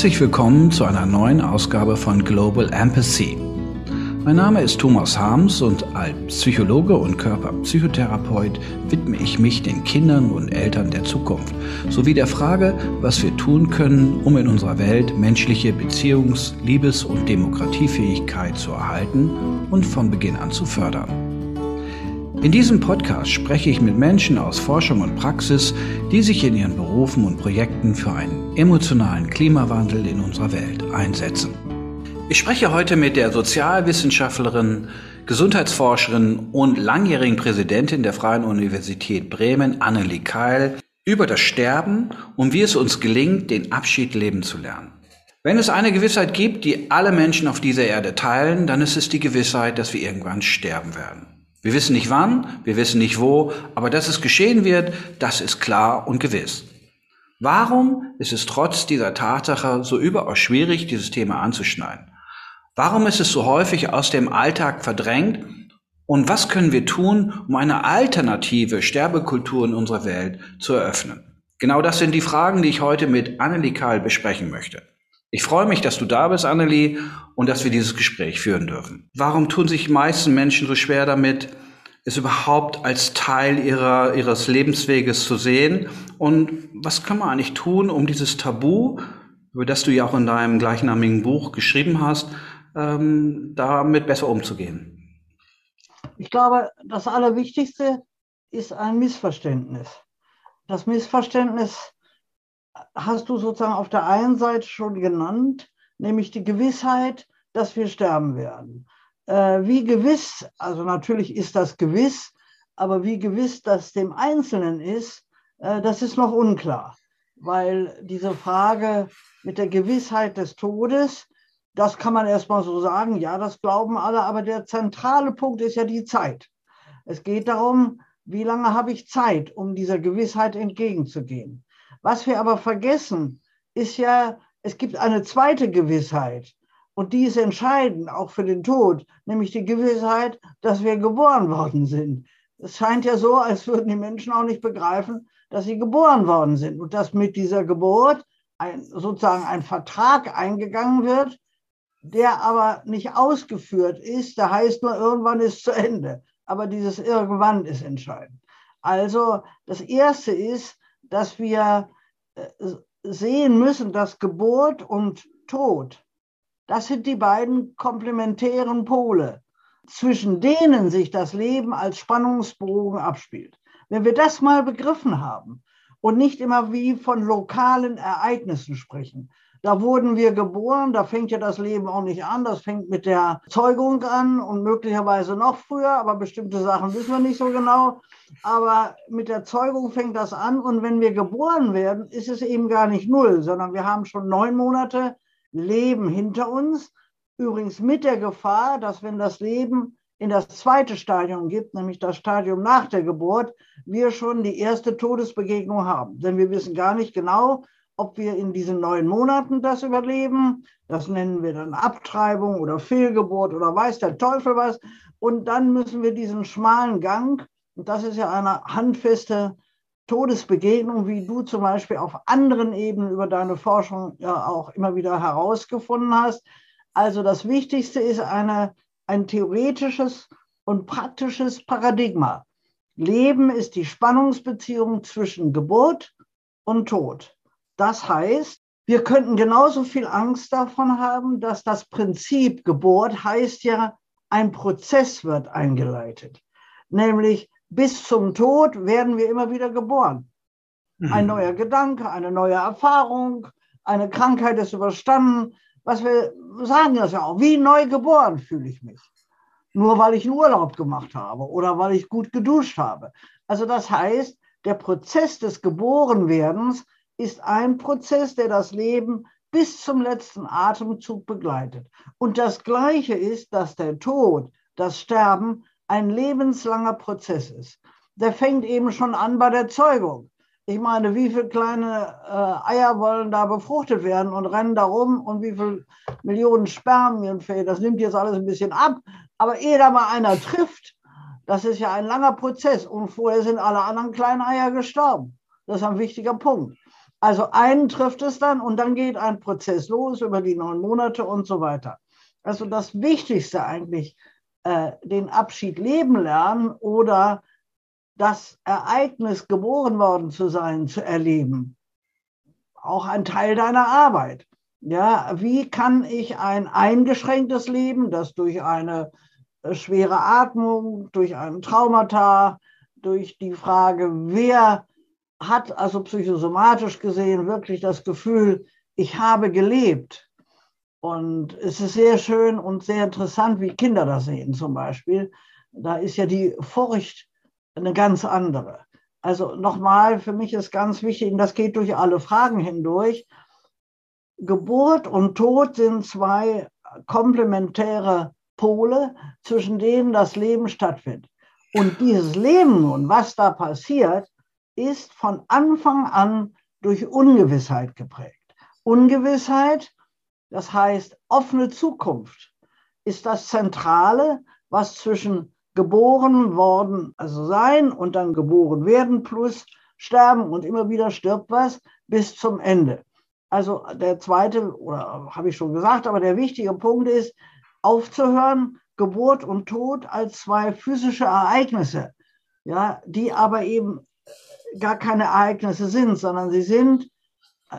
Herzlich willkommen zu einer neuen Ausgabe von Global Empathy. Mein Name ist Thomas Harms und als Psychologe und Körperpsychotherapeut widme ich mich den Kindern und Eltern der Zukunft sowie der Frage, was wir tun können, um in unserer Welt menschliche Beziehungs-, Liebes- und Demokratiefähigkeit zu erhalten und von Beginn an zu fördern. In diesem Podcast spreche ich mit Menschen aus Forschung und Praxis, die sich in ihren Berufen und Projekten für einen emotionalen Klimawandel in unserer Welt einsetzen. Ich spreche heute mit der Sozialwissenschaftlerin, Gesundheitsforscherin und langjährigen Präsidentin der Freien Universität Bremen, Annelie Keil, über das Sterben und wie es uns gelingt, den Abschied leben zu lernen. Wenn es eine Gewissheit gibt, die alle Menschen auf dieser Erde teilen, dann ist es die Gewissheit, dass wir irgendwann sterben werden. Wir wissen nicht wann, wir wissen nicht wo, aber dass es geschehen wird, das ist klar und gewiss. Warum ist es trotz dieser Tatsache so überaus schwierig, dieses Thema anzuschneiden? Warum ist es so häufig aus dem Alltag verdrängt? Und was können wir tun, um eine alternative Sterbekultur in unserer Welt zu eröffnen? Genau das sind die Fragen, die ich heute mit Annelie Kahl besprechen möchte. Ich freue mich, dass du da bist, Annelie, und dass wir dieses Gespräch führen dürfen. Warum tun sich die meisten Menschen so schwer damit, es überhaupt als Teil ihrer, ihres Lebensweges zu sehen? Und was kann man eigentlich tun, um dieses Tabu, über das du ja auch in deinem gleichnamigen Buch geschrieben hast, ähm, damit besser umzugehen? Ich glaube, das Allerwichtigste ist ein Missverständnis. Das Missverständnis hast du sozusagen auf der einen Seite schon genannt, nämlich die Gewissheit, dass wir sterben werden. Äh, wie gewiss, also natürlich ist das gewiss, aber wie gewiss das dem Einzelnen ist, äh, das ist noch unklar, weil diese Frage mit der Gewissheit des Todes, das kann man erstmal so sagen, ja, das glauben alle, aber der zentrale Punkt ist ja die Zeit. Es geht darum, wie lange habe ich Zeit, um dieser Gewissheit entgegenzugehen. Was wir aber vergessen, ist ja, es gibt eine zweite Gewissheit. Und die ist entscheidend, auch für den Tod, nämlich die Gewissheit, dass wir geboren worden sind. Es scheint ja so, als würden die Menschen auch nicht begreifen, dass sie geboren worden sind und dass mit dieser Geburt ein, sozusagen ein Vertrag eingegangen wird, der aber nicht ausgeführt ist. Der heißt nur, irgendwann ist zu Ende. Aber dieses irgendwann ist entscheidend. Also das Erste ist, dass wir äh, sehen müssen, dass Geburt und Tod, das sind die beiden komplementären Pole, zwischen denen sich das Leben als Spannungsbogen abspielt. Wenn wir das mal begriffen haben und nicht immer wie von lokalen Ereignissen sprechen, da wurden wir geboren, da fängt ja das Leben auch nicht an, das fängt mit der Zeugung an und möglicherweise noch früher, aber bestimmte Sachen wissen wir nicht so genau. Aber mit der Zeugung fängt das an und wenn wir geboren werden, ist es eben gar nicht null, sondern wir haben schon neun Monate Leben hinter uns. Übrigens mit der Gefahr, dass wenn das Leben in das zweite Stadium gibt, nämlich das Stadium nach der Geburt, wir schon die erste Todesbegegnung haben. Denn wir wissen gar nicht genau, ob wir in diesen neun Monaten das überleben. Das nennen wir dann Abtreibung oder Fehlgeburt oder weiß der Teufel was. Und dann müssen wir diesen schmalen Gang, und das ist ja eine handfeste Todesbegegnung, wie du zum Beispiel auf anderen Ebenen über deine Forschung ja auch immer wieder herausgefunden hast. Also das Wichtigste ist eine, ein theoretisches und praktisches Paradigma. Leben ist die Spannungsbeziehung zwischen Geburt und Tod. Das heißt, wir könnten genauso viel Angst davon haben, dass das Prinzip Geburt heißt ja, ein Prozess wird eingeleitet. Nämlich bis zum Tod werden wir immer wieder geboren. Ein mhm. neuer Gedanke, eine neue Erfahrung, eine Krankheit ist überstanden. Was wir sagen das ja auch, wie neu geboren fühle ich mich. Nur weil ich einen Urlaub gemacht habe oder weil ich gut geduscht habe. Also das heißt, der Prozess des Geborenwerdens ist ein Prozess, der das Leben bis zum letzten Atemzug begleitet. Und das Gleiche ist, dass der Tod, das Sterben ein lebenslanger Prozess ist. Der fängt eben schon an bei der Zeugung. Ich meine, wie viele kleine äh, Eier wollen da befruchtet werden und rennen da rum und wie viele Millionen Spermien fehlen. Das nimmt jetzt alles ein bisschen ab. Aber ehe da mal einer trifft, das ist ja ein langer Prozess. Und vorher sind alle anderen kleinen Eier gestorben. Das ist ein wichtiger Punkt. Also einen trifft es dann und dann geht ein Prozess los über die neun Monate und so weiter. Also das Wichtigste eigentlich, äh, den Abschied leben lernen oder das Ereignis, geboren worden zu sein, zu erleben. Auch ein Teil deiner Arbeit. Ja, wie kann ich ein eingeschränktes Leben, das durch eine äh, schwere Atmung, durch ein Traumata, durch die Frage, wer hat also psychosomatisch gesehen wirklich das Gefühl, ich habe gelebt. Und es ist sehr schön und sehr interessant, wie Kinder das sehen zum Beispiel. Da ist ja die Furcht eine ganz andere. Also nochmal, für mich ist ganz wichtig, und das geht durch alle Fragen hindurch, Geburt und Tod sind zwei komplementäre Pole, zwischen denen das Leben stattfindet. Und dieses Leben nun, was da passiert, ist von Anfang an durch Ungewissheit geprägt. Ungewissheit, das heißt offene Zukunft, ist das Zentrale, was zwischen geboren worden, also sein und dann geboren werden plus sterben und immer wieder stirbt was bis zum Ende. Also der zweite, oder habe ich schon gesagt, aber der wichtige Punkt ist, aufzuhören, Geburt und Tod als zwei physische Ereignisse, ja, die aber eben gar keine Ereignisse sind, sondern sie sind,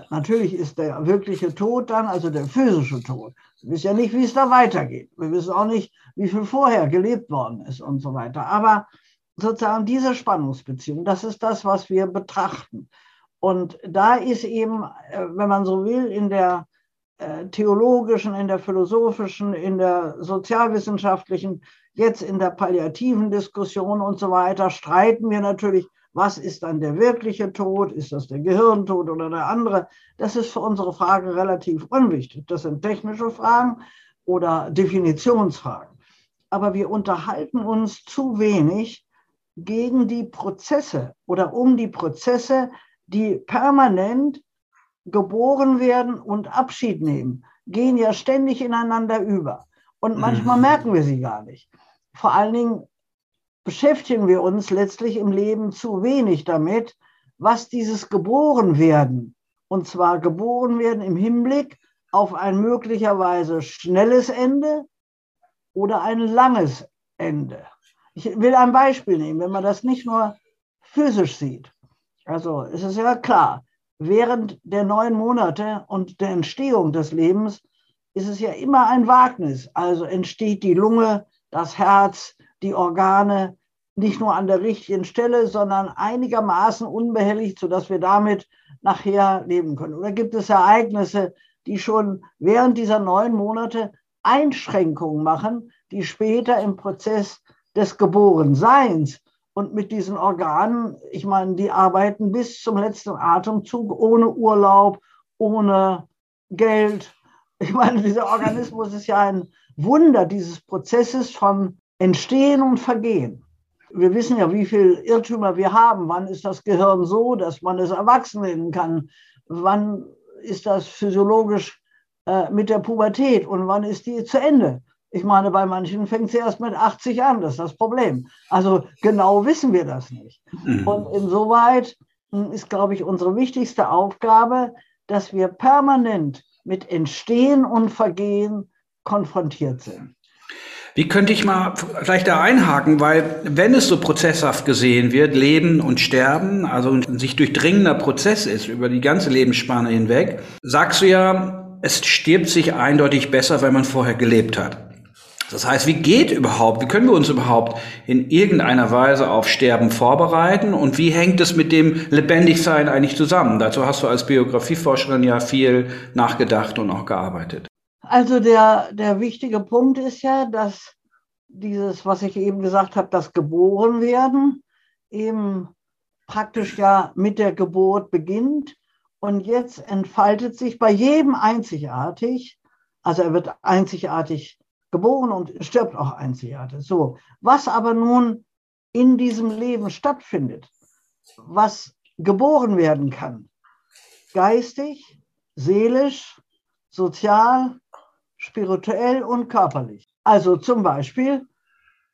natürlich ist der wirkliche Tod dann, also der physische Tod. Wir wissen ja nicht, wie es da weitergeht. Wir wissen auch nicht, wie viel vorher gelebt worden ist und so weiter. Aber sozusagen diese Spannungsbeziehung, das ist das, was wir betrachten. Und da ist eben, äh, wenn man so will, in der äh, theologischen, in der philosophischen, in der sozialwissenschaftlichen, jetzt in der palliativen Diskussion und so weiter, streiten wir natürlich was ist dann der wirkliche Tod? Ist das der Gehirntod oder der andere? Das ist für unsere Frage relativ unwichtig. Das sind technische Fragen oder Definitionsfragen. Aber wir unterhalten uns zu wenig gegen die Prozesse oder um die Prozesse, die permanent geboren werden und Abschied nehmen, gehen ja ständig ineinander über. Und manchmal mhm. merken wir sie gar nicht. Vor allen Dingen beschäftigen wir uns letztlich im Leben zu wenig damit, was dieses Geborenwerden, und zwar geboren werden im Hinblick auf ein möglicherweise schnelles Ende oder ein langes Ende. Ich will ein Beispiel nehmen, wenn man das nicht nur physisch sieht. Also es ist ja klar, während der neun Monate und der Entstehung des Lebens ist es ja immer ein Wagnis. Also entsteht die Lunge, das Herz, die Organe nicht nur an der richtigen Stelle, sondern einigermaßen unbehelligt, sodass wir damit nachher leben können. Oder gibt es Ereignisse, die schon während dieser neun Monate Einschränkungen machen, die später im Prozess des Geborenseins und mit diesen Organen, ich meine, die arbeiten bis zum letzten Atemzug ohne Urlaub, ohne Geld. Ich meine, dieser Organismus ist ja ein Wunder dieses Prozesses von Entstehen und Vergehen. Wir wissen ja, wie viel Irrtümer wir haben. Wann ist das Gehirn so, dass man es erwachsen nennen kann? Wann ist das physiologisch äh, mit der Pubertät und wann ist die zu Ende? Ich meine, bei manchen fängt sie erst mit 80 an, das ist das Problem. Also genau wissen wir das nicht. Mhm. Und insoweit hm, ist, glaube ich, unsere wichtigste Aufgabe, dass wir permanent mit Entstehen und Vergehen konfrontiert sind. Wie könnte ich mal vielleicht da einhaken, weil wenn es so prozesshaft gesehen wird, Leben und Sterben, also ein sich durchdringender Prozess ist über die ganze Lebensspanne hinweg, sagst du ja, es stirbt sich eindeutig besser, wenn man vorher gelebt hat. Das heißt, wie geht überhaupt, wie können wir uns überhaupt in irgendeiner Weise auf Sterben vorbereiten und wie hängt es mit dem Lebendigsein eigentlich zusammen? Dazu hast du als Biografieforscherin ja viel nachgedacht und auch gearbeitet. Also der, der wichtige Punkt ist ja, dass dieses, was ich eben gesagt habe, das Geborenwerden eben praktisch ja mit der Geburt beginnt und jetzt entfaltet sich bei jedem einzigartig, also er wird einzigartig geboren und stirbt auch einzigartig. So, was aber nun in diesem Leben stattfindet, was geboren werden kann, geistig, seelisch, sozial, spirituell und körperlich. Also zum Beispiel,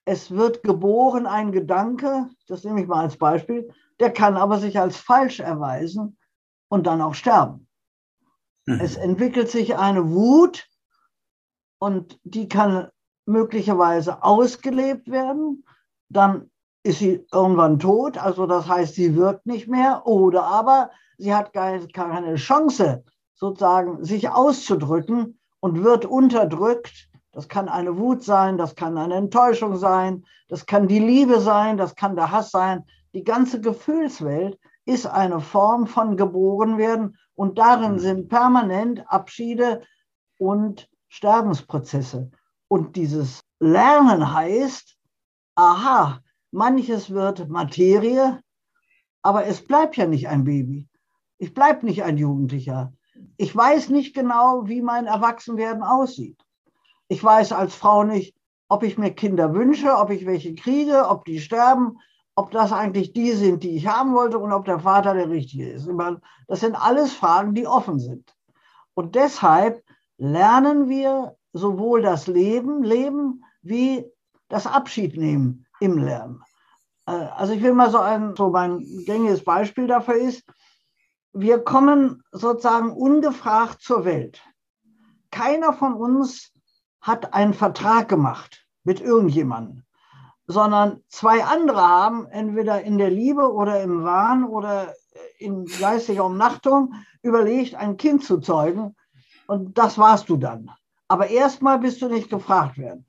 es wird geboren ein Gedanke, das nehme ich mal als Beispiel, der kann aber sich als falsch erweisen, und dann auch sterben. Mhm. Es entwickelt sich eine Wut und die kann möglicherweise ausgelebt werden. Dann ist sie irgendwann tot, also das heißt, sie wirkt nicht mehr. Oder aber sie hat keine Chance, sozusagen sich auszudrücken und wird unterdrückt. Das kann eine Wut sein, das kann eine Enttäuschung sein, das kann die Liebe sein, das kann der Hass sein. Die ganze Gefühlswelt ist eine Form von Geborenwerden und darin mhm. sind permanent Abschiede und Sterbensprozesse. Und dieses Lernen heißt, aha, manches wird Materie, aber es bleibt ja nicht ein Baby. Ich bleibe nicht ein Jugendlicher. Ich weiß nicht genau, wie mein Erwachsenwerden aussieht. Ich weiß als Frau nicht, ob ich mir Kinder wünsche, ob ich welche kriege, ob die sterben, ob das eigentlich die sind, die ich haben wollte und ob der Vater der richtige ist. Das sind alles Fragen, die offen sind. Und deshalb lernen wir sowohl das Leben, Leben wie das Abschied nehmen im Lernen. Äh, also ich will mal so ein, so mein gängiges Beispiel dafür ist, wir kommen sozusagen ungefragt zur Welt. Keiner von uns hat einen Vertrag gemacht mit irgendjemandem, sondern zwei andere haben entweder in der Liebe oder im Wahn oder in geistiger Umnachtung überlegt, ein Kind zu zeugen. Und das warst du dann. Aber erstmal bist du nicht gefragt werden.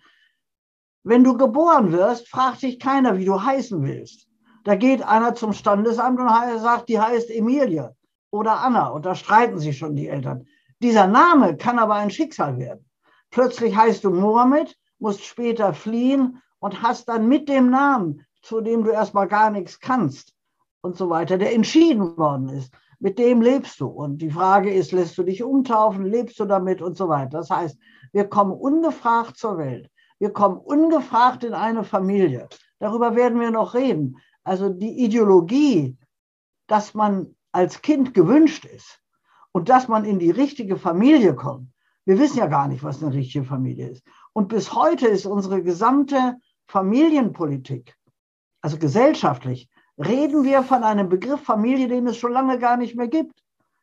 Wenn du geboren wirst, fragt dich keiner, wie du heißen willst. Da geht einer zum Standesamt und sagt, die heißt Emilie oder Anna. Und da streiten sich schon die Eltern. Dieser Name kann aber ein Schicksal werden. Plötzlich heißt du Mohammed, musst später fliehen und hast dann mit dem Namen, zu dem du erstmal gar nichts kannst und so weiter, der entschieden worden ist, mit dem lebst du. Und die Frage ist, lässt du dich umtaufen, lebst du damit und so weiter. Das heißt, wir kommen ungefragt zur Welt. Wir kommen ungefragt in eine Familie. Darüber werden wir noch reden. Also die Ideologie, dass man als Kind gewünscht ist und dass man in die richtige Familie kommt. Wir wissen ja gar nicht, was eine richtige Familie ist. Und bis heute ist unsere gesamte Familienpolitik, also gesellschaftlich, reden wir von einem Begriff Familie, den es schon lange gar nicht mehr gibt.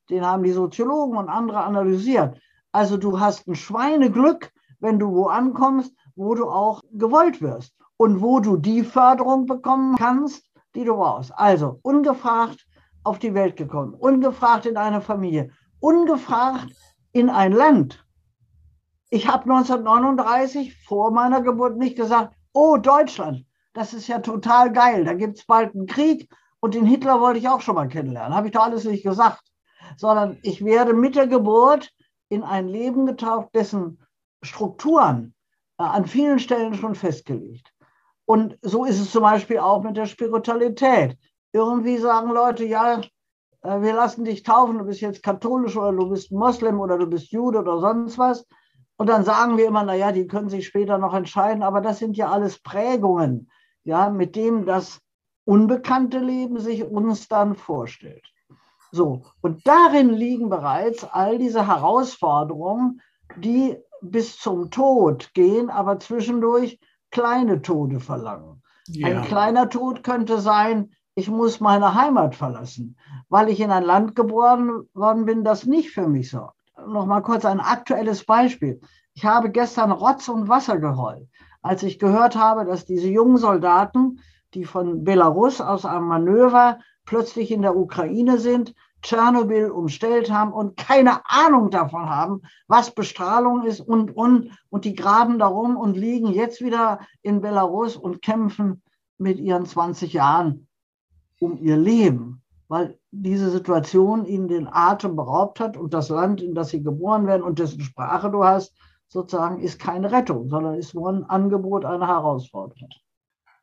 Den haben die Soziologen und andere analysiert. Also du hast ein Schweineglück, wenn du wo ankommst, wo du auch gewollt wirst und wo du die Förderung bekommen kannst, die du brauchst. Also ungefragt auf die Welt gekommen, ungefragt in eine Familie, ungefragt in ein Land. Ich habe 1939 vor meiner Geburt nicht gesagt, oh Deutschland, das ist ja total geil, da gibt es bald einen Krieg und den Hitler wollte ich auch schon mal kennenlernen. Habe ich doch alles nicht gesagt. Sondern ich werde mit der Geburt in ein Leben getaucht, dessen Strukturen äh, an vielen Stellen schon festgelegt. Und so ist es zum Beispiel auch mit der Spiritualität irgendwie sagen Leute, ja, äh, wir lassen dich taufen, du bist jetzt katholisch oder du bist Moslem oder du bist Jude oder sonst was. Und dann sagen wir immer, naja, die können sich später noch entscheiden, aber das sind ja alles Prägungen, ja, mit dem das unbekannte Leben sich uns dann vorstellt. So, und darin liegen bereits all diese Herausforderungen, die bis zum Tod gehen, aber zwischendurch kleine Tode verlangen. Ja. Ein kleiner Tod könnte sein, ich muss meine Heimat verlassen, weil ich in ein Land geboren worden bin, das nicht für mich sorgt. Noch mal kurz ein aktuelles Beispiel. Ich habe gestern Rotz und Wasser geheult, als ich gehört habe, dass diese jungen Soldaten, die von Belarus aus einem Manöver plötzlich in der Ukraine sind, Tschernobyl umstellt haben und keine Ahnung davon haben, was Bestrahlung ist und, und, und die graben darum und liegen jetzt wieder in Belarus und kämpfen mit ihren 20 Jahren um ihr Leben, weil diese Situation ihnen den Atem beraubt hat und das Land, in das sie geboren werden und dessen Sprache du hast, sozusagen ist keine Rettung, sondern ist nur ein Angebot, eine Herausforderung.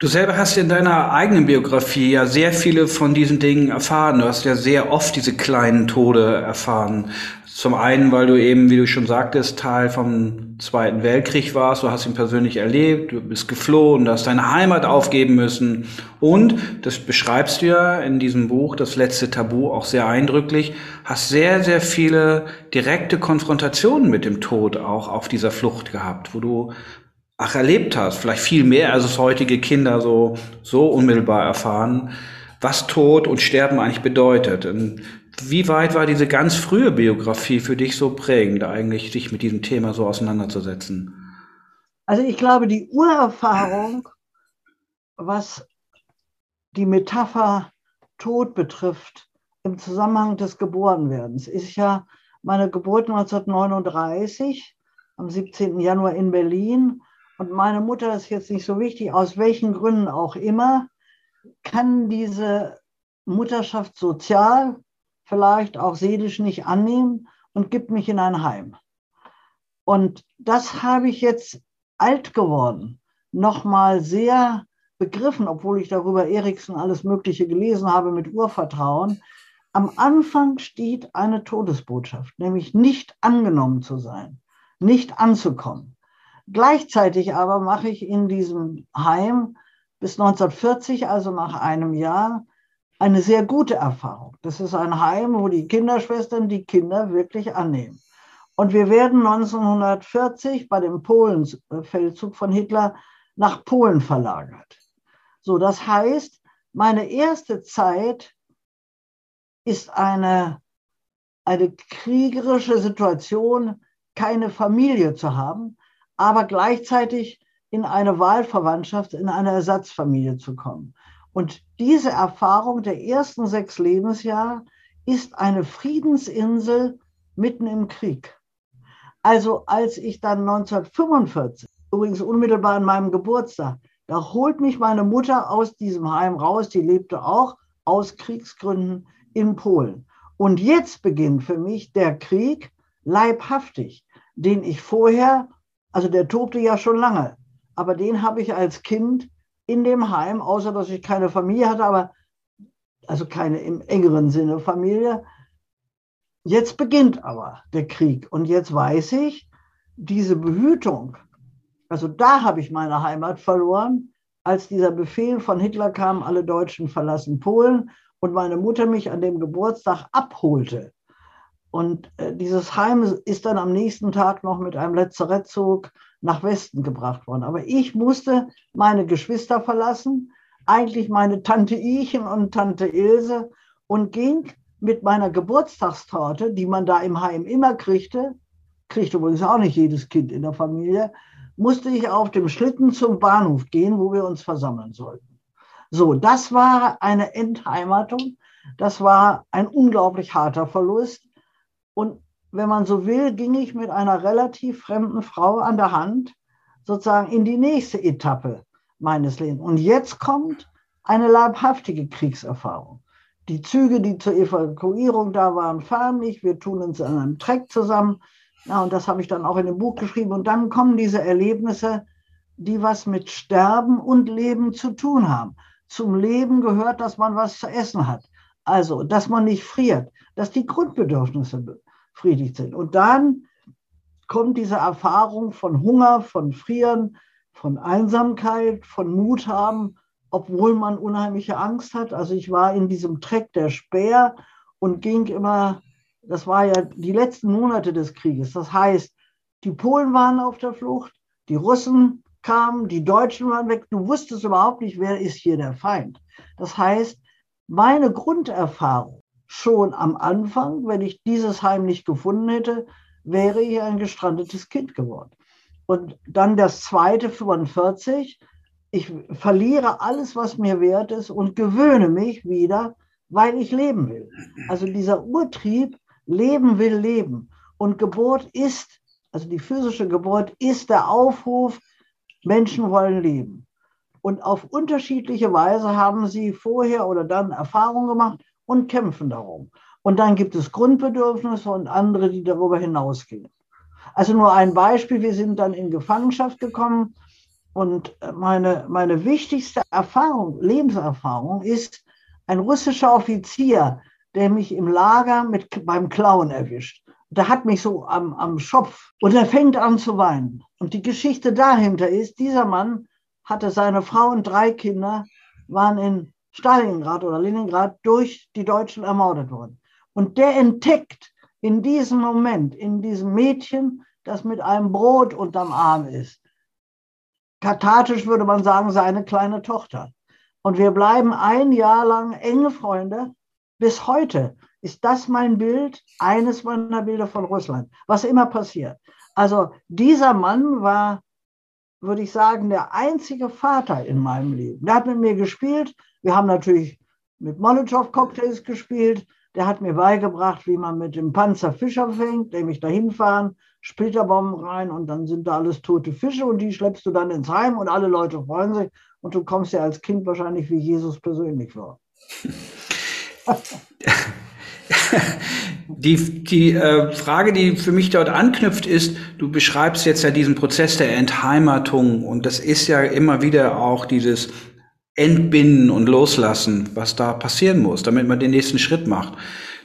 Du selber hast in deiner eigenen Biografie ja sehr viele von diesen Dingen erfahren. Du hast ja sehr oft diese kleinen Tode erfahren. Zum einen, weil du eben, wie du schon sagtest, Teil vom Zweiten Weltkrieg warst. Du hast ihn persönlich erlebt, du bist geflohen, du hast deine Heimat aufgeben müssen. Und, das beschreibst du ja in diesem Buch, das letzte Tabu, auch sehr eindrücklich, hast sehr, sehr viele direkte Konfrontationen mit dem Tod auch auf dieser Flucht gehabt, wo du ach, erlebt hast, vielleicht viel mehr, als es heutige Kinder so, so unmittelbar erfahren, was Tod und Sterben eigentlich bedeutet. Und Wie weit war diese ganz frühe Biografie für dich so prägend, eigentlich dich mit diesem Thema so auseinanderzusetzen? Also ich glaube, die Urerfahrung, was die Metapher Tod betrifft, im Zusammenhang des Geborenwerdens, ist ja meine Geburt 1939 am 17. Januar in Berlin. Und meine Mutter ist jetzt nicht so wichtig, aus welchen Gründen auch immer, kann diese Mutterschaft sozial, vielleicht auch seelisch nicht annehmen und gibt mich in ein Heim. Und das habe ich jetzt alt geworden, nochmal sehr begriffen, obwohl ich darüber Eriksen alles Mögliche gelesen habe mit Urvertrauen. Am Anfang steht eine Todesbotschaft, nämlich nicht angenommen zu sein, nicht anzukommen. Gleichzeitig aber mache ich in diesem Heim bis 1940, also nach einem Jahr, eine sehr gute Erfahrung. Das ist ein Heim, wo die Kinderschwestern die Kinder wirklich annehmen. Und wir werden 1940 bei dem Polenfeldzug von Hitler nach Polen verlagert. So, das heißt, meine erste Zeit ist eine, eine kriegerische Situation, keine Familie zu haben, aber gleichzeitig in eine Wahlverwandtschaft, in eine Ersatzfamilie zu kommen. Und diese Erfahrung der ersten sechs Lebensjahre ist eine Friedensinsel mitten im Krieg. Also als ich dann 1945, übrigens unmittelbar an meinem Geburtstag, da holt mich meine Mutter aus diesem Heim raus, die lebte auch aus Kriegsgründen in Polen. Und jetzt beginnt für mich der Krieg leibhaftig, den ich vorher, also der tobte ja schon lange, aber den habe ich als Kind in dem Heim, außer dass ich keine Familie hatte, aber also keine im engeren Sinne Familie. Jetzt beginnt aber der Krieg und jetzt weiß ich, diese Behütung, also da habe ich meine Heimat verloren, als dieser Befehl von Hitler kam, alle Deutschen verlassen Polen und meine Mutter mich an dem Geburtstag abholte. Und äh, dieses Heim ist dann am nächsten Tag noch mit einem Lazarettzug nach Westen gebracht worden. Aber ich musste meine Geschwister verlassen, eigentlich meine Tante Ichen und Tante Ilse und ging mit meiner Geburtstagstorte, die man da im Heim immer kriegte, kriegte übrigens auch nicht jedes Kind in der Familie, musste ich auf dem Schlitten zum Bahnhof gehen, wo wir uns versammeln sollten. So, das war eine Entheimatung. Das war ein unglaublich harter Verlust. Und wenn man so will, ging ich mit einer relativ fremden Frau an der Hand sozusagen in die nächste Etappe meines Lebens. Und jetzt kommt eine leibhaftige Kriegserfahrung. Die Züge, die zur Evakuierung da waren, fahren nicht. Wir tun uns an einem Treck zusammen. Ja, und das habe ich dann auch in dem Buch geschrieben. Und dann kommen diese Erlebnisse, die was mit Sterben und Leben zu tun haben. Zum Leben gehört, dass man was zu essen hat. Also, dass man nicht friert, dass die Grundbedürfnisse befriedigt sind. Und dann kommt diese Erfahrung von Hunger, von Frieren, von Einsamkeit, von Mut haben, obwohl man unheimliche Angst hat. Also ich war in diesem Treck der Speer und ging immer, das war ja die letzten Monate des Krieges. Das heißt, die Polen waren auf der Flucht, die Russen kamen, die Deutschen waren weg. Du wusstest überhaupt nicht, wer ist hier der Feind. Das heißt, meine Grunderfahrung schon am Anfang, wenn ich dieses Heim nicht gefunden hätte, wäre ich ein gestrandetes Kind geworden. Und dann das zweite 45, ich verliere alles, was mir wert ist und gewöhne mich wieder, weil ich leben will. Also dieser Urtrieb, leben will leben. Und Geburt ist, also die physische Geburt ist der Aufruf, Menschen wollen leben. Und auf unterschiedliche Weise haben sie vorher oder dann Erfahrungen gemacht und kämpfen darum. Und dann gibt es Grundbedürfnisse und andere, die darüber hinausgehen. Also nur ein Beispiel, wir sind dann in Gefangenschaft gekommen und meine, meine wichtigste Erfahrung, Lebenserfahrung ist ein russischer Offizier, der mich im Lager mit, beim Klauen erwischt. Der hat mich so am, am Schopf und er fängt an zu weinen. Und die Geschichte dahinter ist, dieser Mann hatte seine Frau und drei Kinder, waren in Stalingrad oder Leningrad durch die Deutschen ermordet worden. Und der entdeckt in diesem Moment, in diesem Mädchen, das mit einem Brot unterm Arm ist, kathartisch würde man sagen, seine kleine Tochter. Und wir bleiben ein Jahr lang enge Freunde, Bis heute ist das mein Bild, eines meiner Bilder von Russland, was immer passiert. Also dieser Mann war, würde ich sagen, der einzige Vater in meinem Leben. Der hat mit mir gespielt. Wir haben natürlich mit Molotow-Cocktails gespielt. Der hat mir beigebracht, wie man mit dem Panzer Fischer fängt, nämlich dahin fahren, Splitterbomben rein und dann sind da alles tote Fische und die schleppst du dann ins Heim und alle Leute freuen sich und du kommst ja als Kind wahrscheinlich wie Jesus persönlich vor. Die, die äh, Frage, die für mich dort anknüpft, ist, du beschreibst jetzt ja diesen Prozess der Entheimatung und das ist ja immer wieder auch dieses Entbinden und Loslassen, was da passieren muss, damit man den nächsten Schritt macht.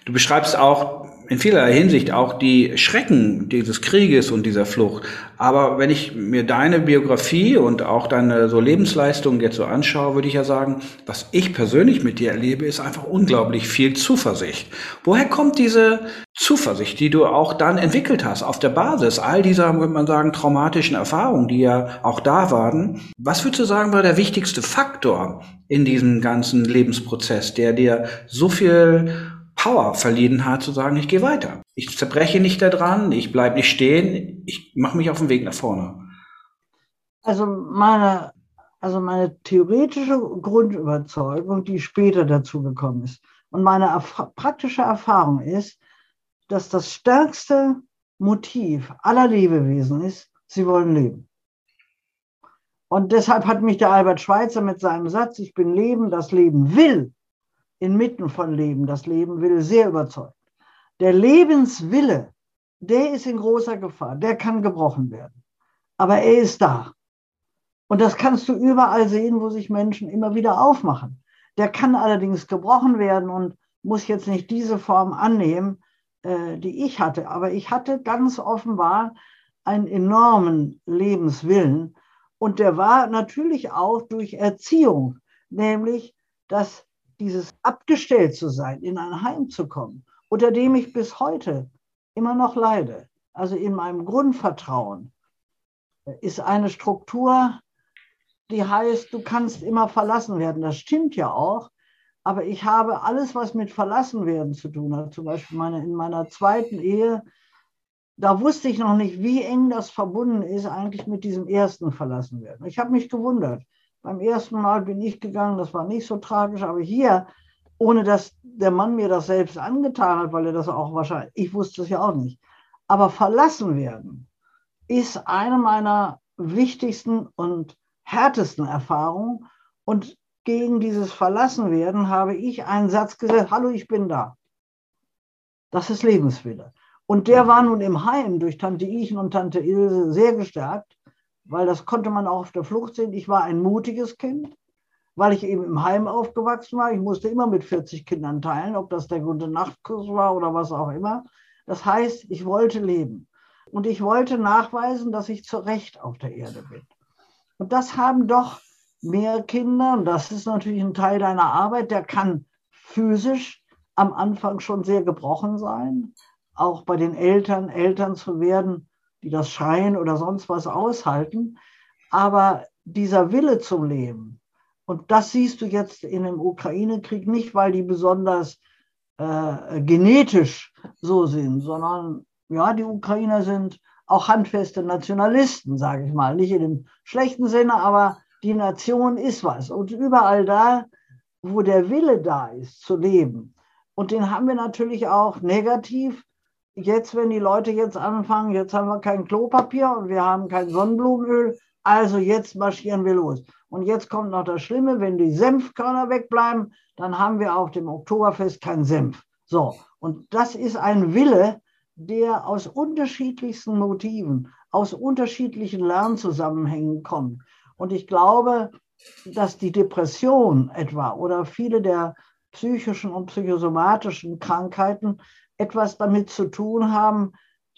Du beschreibst auch in vielerlei Hinsicht auch die Schrecken dieses Krieges und dieser Flucht. Aber wenn ich mir deine Biografie und auch deine so Lebensleistung jetzt so anschaue, würde ich ja sagen, was ich persönlich mit dir erlebe, ist einfach unglaublich viel Zuversicht. Woher kommt diese Zuversicht, die du auch dann entwickelt hast auf der Basis all dieser, würde man sagen, traumatischen Erfahrungen, die ja auch da waren? Was würdest du sagen, war der wichtigste Faktor in diesem ganzen Lebensprozess, der dir so viel Power verliehen hat, zu sagen, ich gehe weiter. Ich zerbreche nicht daran, ich bleibe nicht stehen, ich mache mich auf den Weg nach vorne. Also meine, also meine theoretische Grundüberzeugung, die später dazu gekommen ist, und meine erf praktische Erfahrung ist, dass das stärkste Motiv aller Lebewesen ist, sie wollen leben. Und deshalb hat mich der Albert Schweitzer mit seinem Satz, ich bin Leben, das Leben will, inmitten von Leben, das Leben will, sehr überzeugt. Der Lebenswille, der ist in großer Gefahr, der kann gebrochen werden. Aber er ist da. Und das kannst du überall sehen, wo sich Menschen immer wieder aufmachen. Der kann allerdings gebrochen werden und muss jetzt nicht diese Form annehmen, äh, die ich hatte. Aber ich hatte ganz offenbar einen enormen Lebenswillen. Und der war natürlich auch durch Erziehung, nämlich, dass dieses abgestellt zu sein, in ein Heim zu kommen, unter dem ich bis heute immer noch leide, also in meinem Grundvertrauen, ist eine Struktur, die heißt, du kannst immer verlassen werden. Das stimmt ja auch, aber ich habe alles, was mit verlassen werden zu tun hat, zum Beispiel meine, in meiner zweiten Ehe, da wusste ich noch nicht, wie eng das verbunden ist eigentlich mit diesem ersten verlassen werden. Ich habe mich gewundert. Beim ersten Mal bin ich gegangen, das war nicht so tragisch, aber hier, ohne dass der Mann mir das selbst angetan hat, weil er das auch wahrscheinlich, ich wusste es ja auch nicht, aber verlassen werden ist eine meiner wichtigsten und härtesten Erfahrungen. Und gegen dieses Verlassenwerden habe ich einen Satz gesagt, hallo, ich bin da. Das ist Lebenswille. Und der war nun im Heim durch Tante Ichen und Tante Ilse sehr gestärkt weil das konnte man auch auf der Flucht sehen. Ich war ein mutiges Kind, weil ich eben im Heim aufgewachsen war. Ich musste immer mit 40 Kindern teilen, ob das der gute Nachtkurs war oder was auch immer. Das heißt, ich wollte leben. Und ich wollte nachweisen, dass ich zu Recht auf der Erde bin. Und das haben doch mehr Kinder, und das ist natürlich ein Teil deiner Arbeit, der kann physisch am Anfang schon sehr gebrochen sein. Auch bei den Eltern, Eltern zu werden, die das Schreien oder sonst was aushalten. Aber dieser Wille zum Leben, und das siehst du jetzt in dem Ukraine-Krieg nicht, weil die besonders äh, genetisch so sind, sondern ja, die Ukrainer sind auch handfeste Nationalisten, sage ich mal. Nicht in dem schlechten Sinne, aber die Nation ist was. Und überall da, wo der Wille da ist, zu leben. Und den haben wir natürlich auch negativ jetzt, wenn die Leute jetzt anfangen, jetzt haben wir kein Klopapier und wir haben kein Sonnenblumenöl, also jetzt marschieren wir los. Und jetzt kommt noch das Schlimme, wenn die Senfkörner wegbleiben, dann haben wir auf dem Oktoberfest kein Senf. So, und das ist ein Wille, der aus unterschiedlichsten Motiven, aus unterschiedlichen Lernzusammenhängen kommt. Und ich glaube, dass die Depression etwa oder viele der psychischen und psychosomatischen Krankheiten etwas damit zu tun haben,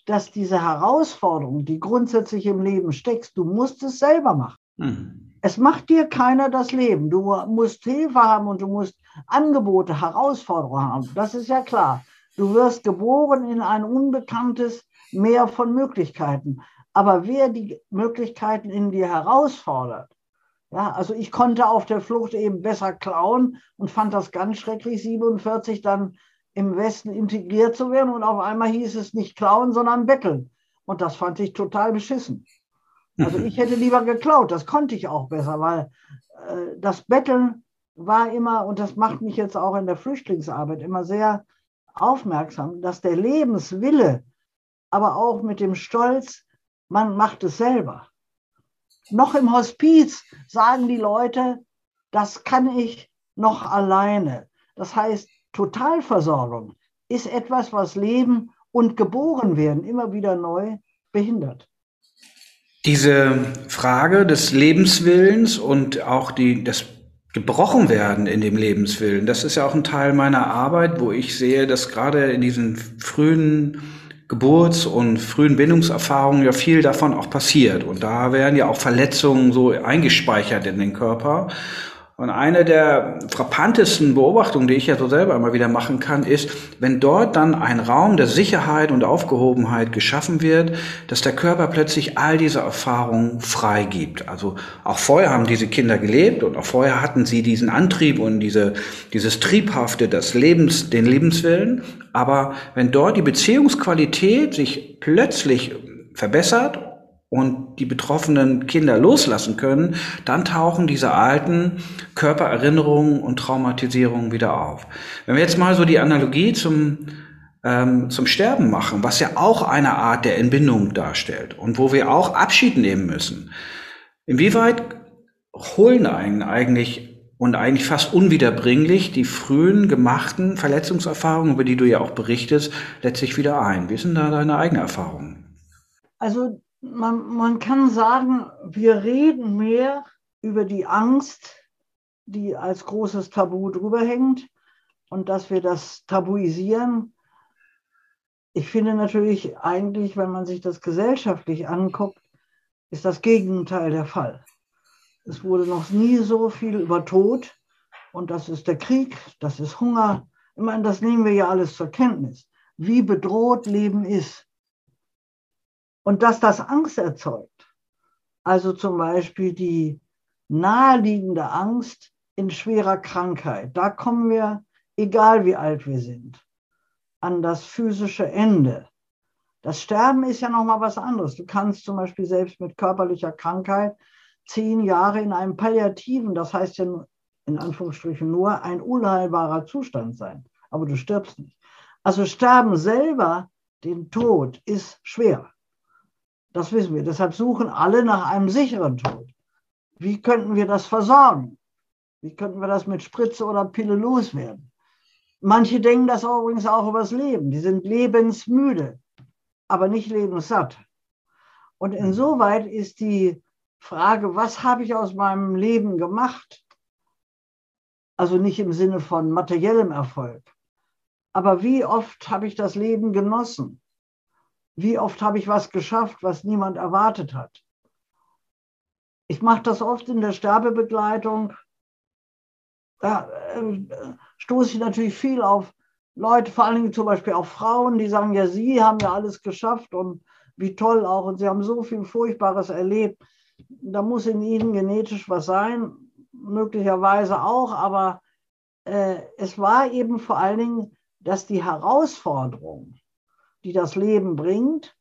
dass diese Herausforderung, die grundsätzlich im Leben steckst, du musst es selber machen. Mhm. Es macht dir keiner das Leben. Du musst Hilfe haben und du musst Angebote, Herausforderungen haben. Das ist ja klar. Du wirst geboren in ein unbekanntes Meer von Möglichkeiten. Aber wer die Möglichkeiten in dir herausfordert, Ja, also ich konnte auf der Flucht eben besser klauen und fand das ganz schrecklich, 47 dann im Westen integriert zu werden und auf einmal hieß es nicht klauen, sondern betteln. Und das fand ich total beschissen. Also ich hätte lieber geklaut, das konnte ich auch besser, weil äh, das Betteln war immer, und das macht mich jetzt auch in der Flüchtlingsarbeit immer sehr aufmerksam, dass der Lebenswille, aber auch mit dem Stolz, man macht es selber. Noch im Hospiz sagen die Leute, das kann ich noch alleine. Das heißt, Totalversorgung ist etwas, was Leben und geboren werden immer wieder neu behindert. Diese Frage des Lebenswillens und auch die, das gebrochen werden in dem Lebenswillen, das ist ja auch ein Teil meiner Arbeit, wo ich sehe, dass gerade in diesen frühen Geburts- und frühen Bindungserfahrungen ja viel davon auch passiert. Und da werden ja auch Verletzungen so eingespeichert in den Körper. Und eine der frappantesten Beobachtungen, die ich ja so selber immer wieder machen kann, ist, wenn dort dann ein Raum der Sicherheit und Aufgehobenheit geschaffen wird, dass der Körper plötzlich all diese Erfahrungen freigibt. Also auch vorher haben diese Kinder gelebt und auch vorher hatten sie diesen Antrieb und diese, dieses Triebhafte des Lebens, den Lebenswillen. Aber wenn dort die Beziehungsqualität sich plötzlich verbessert und die betroffenen Kinder loslassen können, dann tauchen diese alten Körpererinnerungen und Traumatisierungen wieder auf. Wenn wir jetzt mal so die Analogie zum, ähm, zum Sterben machen, was ja auch eine Art der Entbindung darstellt und wo wir auch Abschied nehmen müssen, inwieweit holen einen eigentlich und eigentlich fast unwiederbringlich die frühen gemachten Verletzungserfahrungen, über die du ja auch berichtest, letztlich wieder ein. Wie sind da deine eigene Erfahrung? Also man, man kann sagen, wir reden mehr über die Angst, die als großes Tabu drüber hängt und dass wir das tabuisieren. Ich finde natürlich eigentlich, wenn man sich das gesellschaftlich anguckt, ist das Gegenteil der Fall. Es wurde noch nie so viel über Tod und das ist der Krieg, das ist Hunger. Ich meine, das nehmen wir ja alles zur Kenntnis, wie bedroht Leben ist. Und dass das Angst erzeugt, also zum Beispiel die naheliegende Angst in schwerer Krankheit, da kommen wir, egal wie alt wir sind, an das physische Ende. Das Sterben ist ja nochmal was anderes. Du kannst zum Beispiel selbst mit körperlicher Krankheit zehn Jahre in einem palliativen, das heißt ja in Anführungsstrichen nur ein unheilbarer Zustand sein. Aber du stirbst nicht. Also Sterben selber, den Tod, ist schwer. Das wissen wir. Deshalb suchen alle nach einem sicheren Tod. Wie könnten wir das versorgen? Wie könnten wir das mit Spritze oder Pille loswerden? Manche denken das übrigens auch über das Leben. Die sind lebensmüde, aber nicht lebenssatt. Und insoweit ist die Frage, was habe ich aus meinem Leben gemacht? Also nicht im Sinne von materiellem Erfolg, aber wie oft habe ich das Leben genossen? Wie oft habe ich was geschafft, was niemand erwartet hat? Ich mache das oft in der Sterbebegleitung. Da äh, stoße ich natürlich viel auf Leute, vor allen Dingen zum Beispiel auch Frauen, die sagen, ja, sie haben ja alles geschafft und wie toll auch und sie haben so viel Furchtbares erlebt. Da muss in ihnen genetisch was sein, möglicherweise auch, aber äh, es war eben vor allen Dingen, dass die Herausforderung, die das Leben bringt,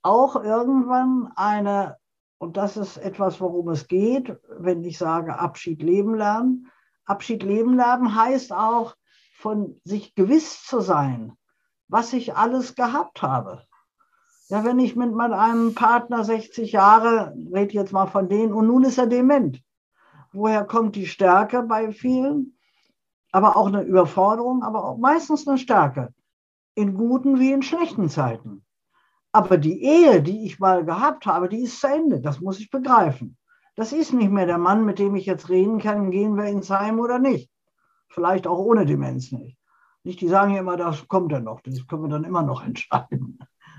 auch irgendwann eine, und das ist etwas, worum es geht, wenn ich sage Abschied leben lernen. Abschied leben lernen heißt auch, von sich gewiss zu sein, was ich alles gehabt habe. Ja, wenn ich mit meinem Partner 60 Jahre, rede jetzt mal von denen, und nun ist er dement. Woher kommt die Stärke bei vielen? Aber auch eine Überforderung, aber auch meistens eine Stärke in guten wie in schlechten Zeiten. Aber die Ehe, die ich mal gehabt habe, die ist zu Ende. Das muss ich begreifen. Das ist nicht mehr der Mann, mit dem ich jetzt reden kann, gehen wir ins Heim oder nicht. Vielleicht auch ohne Demenz nicht. Nicht, die sagen ja immer, das kommt ja noch, das können wir dann immer noch entscheiden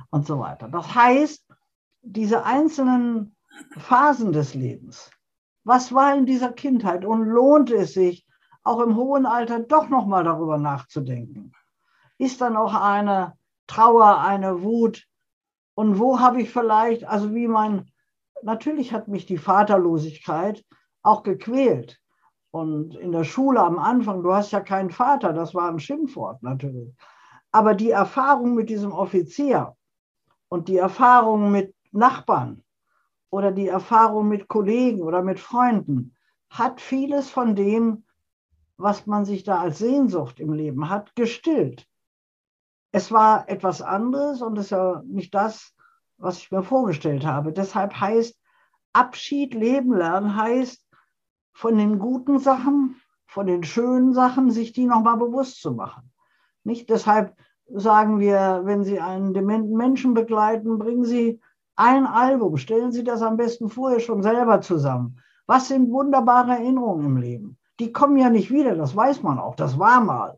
und so weiter. Das heißt, diese einzelnen Phasen des Lebens, was war in dieser Kindheit und lohnt es sich, auch im hohen Alter doch nochmal darüber nachzudenken? Ist dann auch eine Trauer, eine Wut. Und wo habe ich vielleicht, also wie mein, natürlich hat mich die Vaterlosigkeit auch gequält. Und in der Schule am Anfang, du hast ja keinen Vater, das war ein Schimpfwort natürlich. Aber die Erfahrung mit diesem Offizier und die Erfahrung mit Nachbarn oder die Erfahrung mit Kollegen oder mit Freunden hat vieles von dem, was man sich da als Sehnsucht im Leben hat, gestillt. Es war etwas anderes und es ja nicht das, was ich mir vorgestellt habe. Deshalb heißt Abschied, Leben lernen, heißt von den guten Sachen, von den schönen Sachen, sich die nochmal bewusst zu machen. Nicht deshalb sagen wir, wenn Sie einen dementen Menschen begleiten, bringen Sie ein Album, stellen Sie das am besten vorher schon selber zusammen. Was sind wunderbare Erinnerungen im Leben? Die kommen ja nicht wieder, das weiß man auch, das war mal.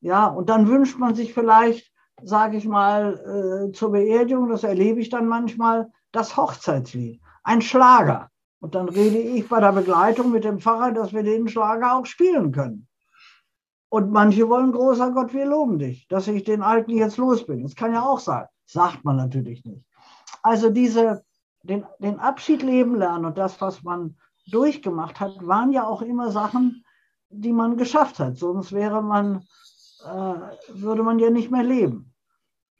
Ja, und dann wünscht man sich vielleicht, sage ich mal, äh, zur Beerdigung, das erlebe ich dann manchmal, das Hochzeitslied, ein Schlager. Und dann rede ich bei der Begleitung mit dem Pfarrer, dass wir den Schlager auch spielen können. Und manche wollen, großer Gott, wir loben dich, dass ich den Alten jetzt los bin. Das kann ja auch sein. Sagt man natürlich nicht. Also diese, den, den Abschied leben lernen und das, was man durchgemacht hat, waren ja auch immer Sachen, die man geschafft hat. Sonst wäre man, würde man ja nicht mehr leben.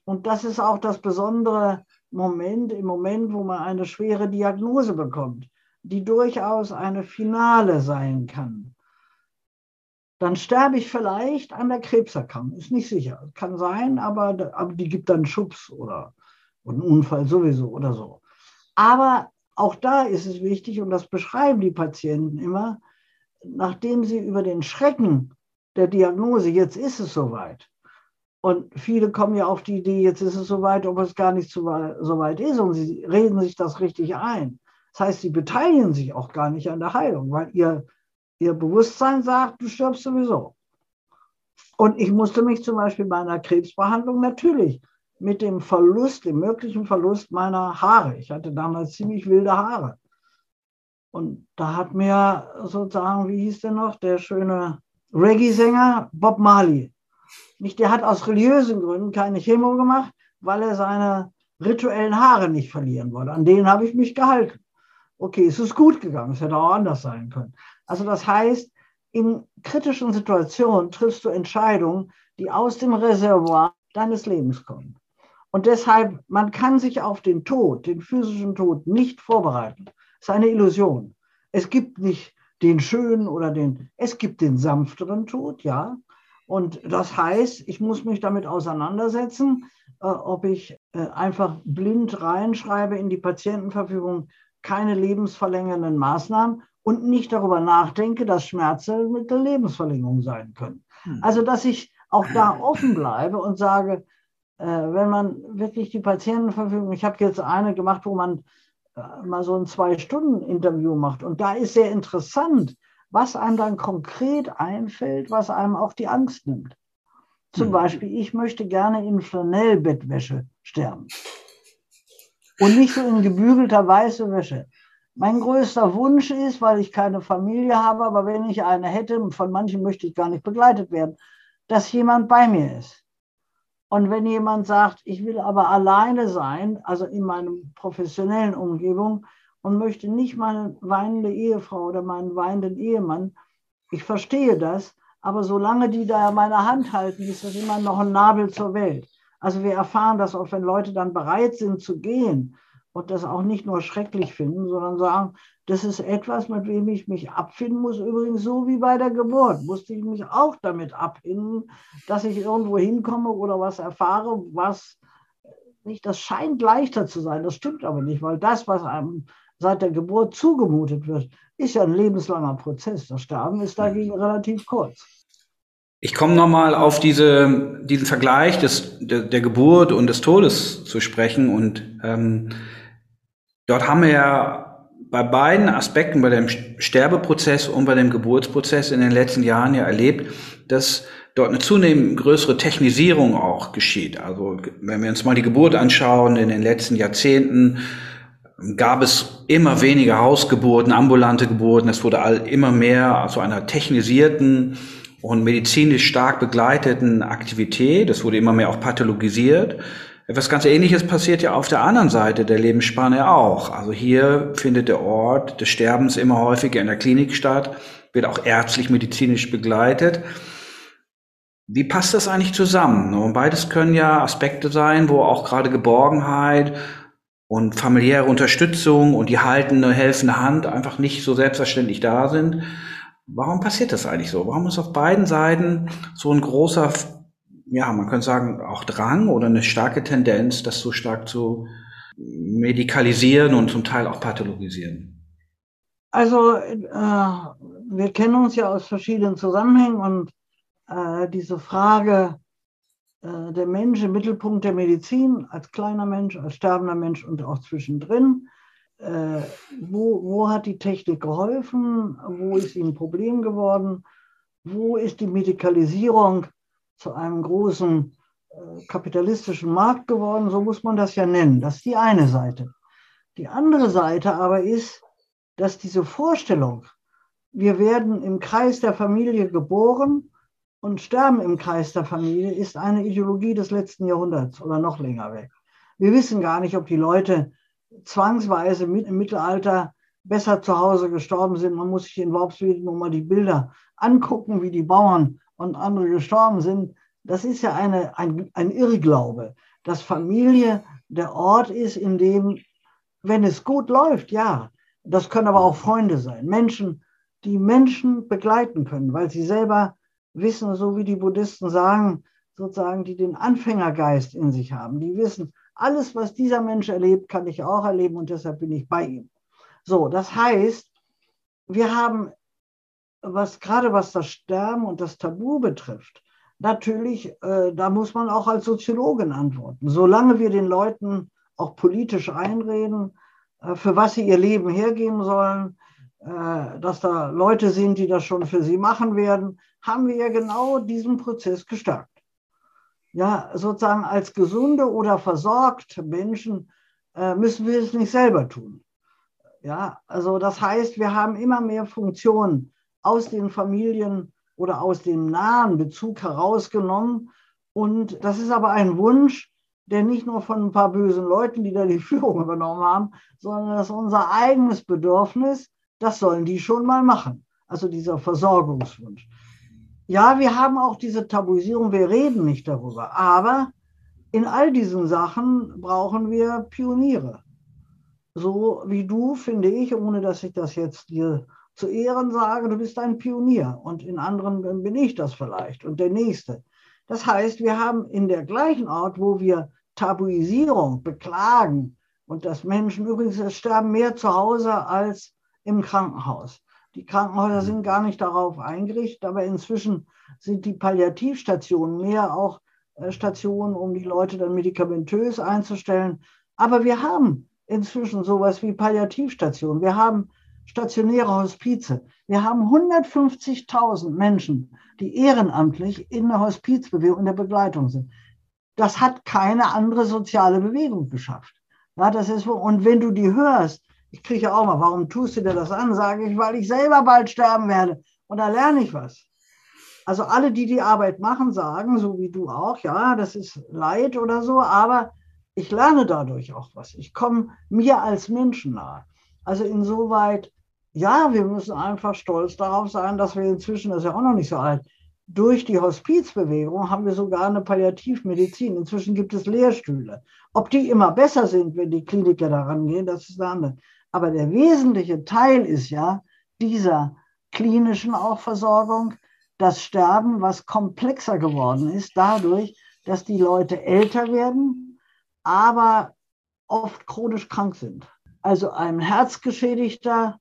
Und das ist auch das besondere Moment, im Moment, wo man eine schwere Diagnose bekommt, die durchaus eine Finale sein kann. Dann sterbe ich vielleicht an der Krebserkrankung, ist nicht sicher. Kann sein, aber, aber die gibt dann Schubs oder einen Unfall sowieso oder so. Aber auch da ist es wichtig, und das beschreiben die Patienten immer, nachdem sie über den Schrecken der Diagnose, jetzt ist es soweit, und viele kommen ja auf die Idee, jetzt ist es soweit, ob es gar nicht so weit ist, und sie reden sich das richtig ein. Das heißt, sie beteiligen sich auch gar nicht an der Heilung, weil ihr, ihr Bewusstsein sagt, du stirbst sowieso. Und ich musste mich zum Beispiel bei einer Krebsbehandlung natürlich mit dem Verlust, dem möglichen Verlust meiner Haare. Ich hatte damals ziemlich wilde Haare. Und da hat mir sozusagen, wie hieß der noch, der schöne Reggae-Sänger Bob Marley. Nicht, der hat aus religiösen Gründen keine Chemo gemacht, weil er seine rituellen Haare nicht verlieren wollte. An denen habe ich mich gehalten. Okay, es ist gut gegangen, es hätte auch anders sein können. Also das heißt, in kritischen Situationen triffst du Entscheidungen, die aus dem Reservoir deines Lebens kommen. Und deshalb, man kann sich auf den Tod, den physischen Tod nicht vorbereiten. Das ist eine Illusion. Es gibt nicht den schönen oder den, es gibt den sanfteren Tod, ja. Und das heißt, ich muss mich damit auseinandersetzen, äh, ob ich äh, einfach blind reinschreibe in die Patientenverfügung keine lebensverlängernden Maßnahmen und nicht darüber nachdenke, dass Schmerzmittel Lebensverlängerung sein können. Hm. Also, dass ich auch da offen bleibe und sage, äh, wenn man wirklich die Patientenverfügung, ich habe jetzt eine gemacht, wo man mal so ein Zwei-Stunden-Interview macht. Und da ist sehr interessant, was einem dann konkret einfällt, was einem auch die Angst nimmt. Zum mhm. Beispiel, ich möchte gerne in Flanellbettwäsche sterben. Und nicht so in gebügelter weiße Wäsche. Mein größter Wunsch ist, weil ich keine Familie habe, aber wenn ich eine hätte, von manchen möchte ich gar nicht begleitet werden, dass jemand bei mir ist. Und wenn jemand sagt, ich will aber alleine sein, also in meiner professionellen Umgebung und möchte nicht meine weinende Ehefrau oder meinen weinenden Ehemann, ich verstehe das, aber solange die da meine Hand halten, ist das immer noch ein Nabel zur Welt. Also wir erfahren das auch, wenn Leute dann bereit sind zu gehen und das auch nicht nur schrecklich finden, sondern sagen, das ist etwas, mit dem ich mich abfinden muss. Übrigens so wie bei der Geburt musste ich mich auch damit abfinden, dass ich irgendwo hinkomme oder was erfahre, was nicht, das scheint leichter zu sein. Das stimmt aber nicht, weil das, was einem seit der Geburt zugemutet wird, ist ja ein lebenslanger Prozess. Das Sterben ist dagegen relativ kurz. Ich komme nochmal auf diese, diesen Vergleich des, der, der, Geburt und des Todes zu sprechen. Und ähm, dort haben wir ja bei beiden Aspekten, bei dem Sterbeprozess und bei dem Geburtsprozess in den letzten Jahren ja erlebt, dass dort eine zunehmend größere Technisierung auch geschieht. Also wenn wir uns mal die Geburt anschauen, in den letzten Jahrzehnten gab es immer weniger Hausgeburten, ambulante Geburten. Es wurde all, immer mehr zu einer technisierten und medizinisch stark begleiteten Aktivität. Es wurde immer mehr auch pathologisiert. Etwas ganz Ähnliches passiert ja auf der anderen Seite der Lebensspanne auch. Also hier findet der Ort des Sterbens immer häufiger in der Klinik statt, wird auch ärztlich, medizinisch begleitet. Wie passt das eigentlich zusammen? Und beides können ja Aspekte sein, wo auch gerade Geborgenheit und familiäre Unterstützung und die haltende, helfende Hand einfach nicht so selbstverständlich da sind. Warum passiert das eigentlich so? Warum ist auf beiden Seiten so ein großer ja, man könnte sagen, auch Drang oder eine starke Tendenz, das so stark zu medikalisieren und zum Teil auch pathologisieren? Also äh, wir kennen uns ja aus verschiedenen Zusammenhängen und äh, diese Frage, äh, der Mensch im Mittelpunkt der Medizin, als kleiner Mensch, als sterbender Mensch und auch zwischendrin, äh, wo, wo hat die Technik geholfen, wo ist ihm ein Problem geworden, wo ist die Medikalisierung zu einem großen äh, kapitalistischen Markt geworden, so muss man das ja nennen. Das ist die eine Seite. Die andere Seite aber ist, dass diese Vorstellung, wir werden im Kreis der Familie geboren und sterben im Kreis der Familie, ist eine Ideologie des letzten Jahrhunderts oder noch länger weg. Wir wissen gar nicht, ob die Leute zwangsweise im Mittelalter besser zu Hause gestorben sind. Man muss sich in Worpswede nur mal die Bilder angucken, wie die Bauern und andere gestorben sind, das ist ja eine, ein, ein Irrglaube, dass Familie der Ort ist, in dem, wenn es gut läuft, ja, das können aber auch Freunde sein, Menschen, die Menschen begleiten können, weil sie selber wissen, so wie die Buddhisten sagen, sozusagen, die den Anfängergeist in sich haben, die wissen, alles, was dieser Mensch erlebt, kann ich auch erleben und deshalb bin ich bei ihm. So, das heißt, wir haben was gerade was das Sterben und das Tabu betrifft, natürlich, äh, da muss man auch als Soziologin antworten. Solange wir den Leuten auch politisch einreden, äh, für was sie ihr Leben hergeben sollen, äh, dass da Leute sind, die das schon für sie machen werden, haben wir ja genau diesen Prozess gestärkt. Ja, sozusagen als gesunde oder versorgte Menschen äh, müssen wir es nicht selber tun. Ja, also das heißt, wir haben immer mehr Funktionen aus den Familien oder aus dem nahen Bezug herausgenommen. Und das ist aber ein Wunsch, der nicht nur von ein paar bösen Leuten, die da die Führung übernommen haben, sondern das ist unser eigenes Bedürfnis. Das sollen die schon mal machen. Also dieser Versorgungswunsch. Ja, wir haben auch diese Tabuisierung, wir reden nicht darüber. Aber in all diesen Sachen brauchen wir Pioniere. So wie du, finde ich, ohne dass ich das jetzt dir zu Ehren sage, du bist ein Pionier und in anderen bin ich das vielleicht und der Nächste. Das heißt, wir haben in der gleichen Art, wo wir Tabuisierung beklagen und dass Menschen übrigens sterben mehr zu Hause als im Krankenhaus. Die Krankenhäuser sind gar nicht darauf eingerichtet, aber inzwischen sind die Palliativstationen mehr auch äh, Stationen, um die Leute dann medikamentös einzustellen. Aber wir haben inzwischen sowas wie Palliativstationen. Wir haben stationäre Hospize. Wir haben 150.000 Menschen, die ehrenamtlich in der Hospizbewegung, in der Begleitung sind. Das hat keine andere soziale Bewegung geschafft. Ja, das ist, und wenn du die hörst, ich kriege ja auch mal, warum tust du dir das an? Sage ich, weil ich selber bald sterben werde. Und da lerne ich was. Also alle, die die Arbeit machen, sagen, so wie du auch, ja, das ist Leid oder so, aber ich lerne dadurch auch was. Ich komme mir als Menschen nahe. Also insoweit ja, wir müssen einfach stolz darauf sein, dass wir inzwischen, das ist ja auch noch nicht so alt, durch die Hospizbewegung haben wir sogar eine Palliativmedizin. Inzwischen gibt es Lehrstühle. Ob die immer besser sind, wenn die Kliniker daran gehen, das ist eine andere. Aber der wesentliche Teil ist ja dieser klinischen auch Versorgung, das Sterben, was komplexer geworden ist, dadurch, dass die Leute älter werden, aber oft chronisch krank sind. Also ein Herzgeschädigter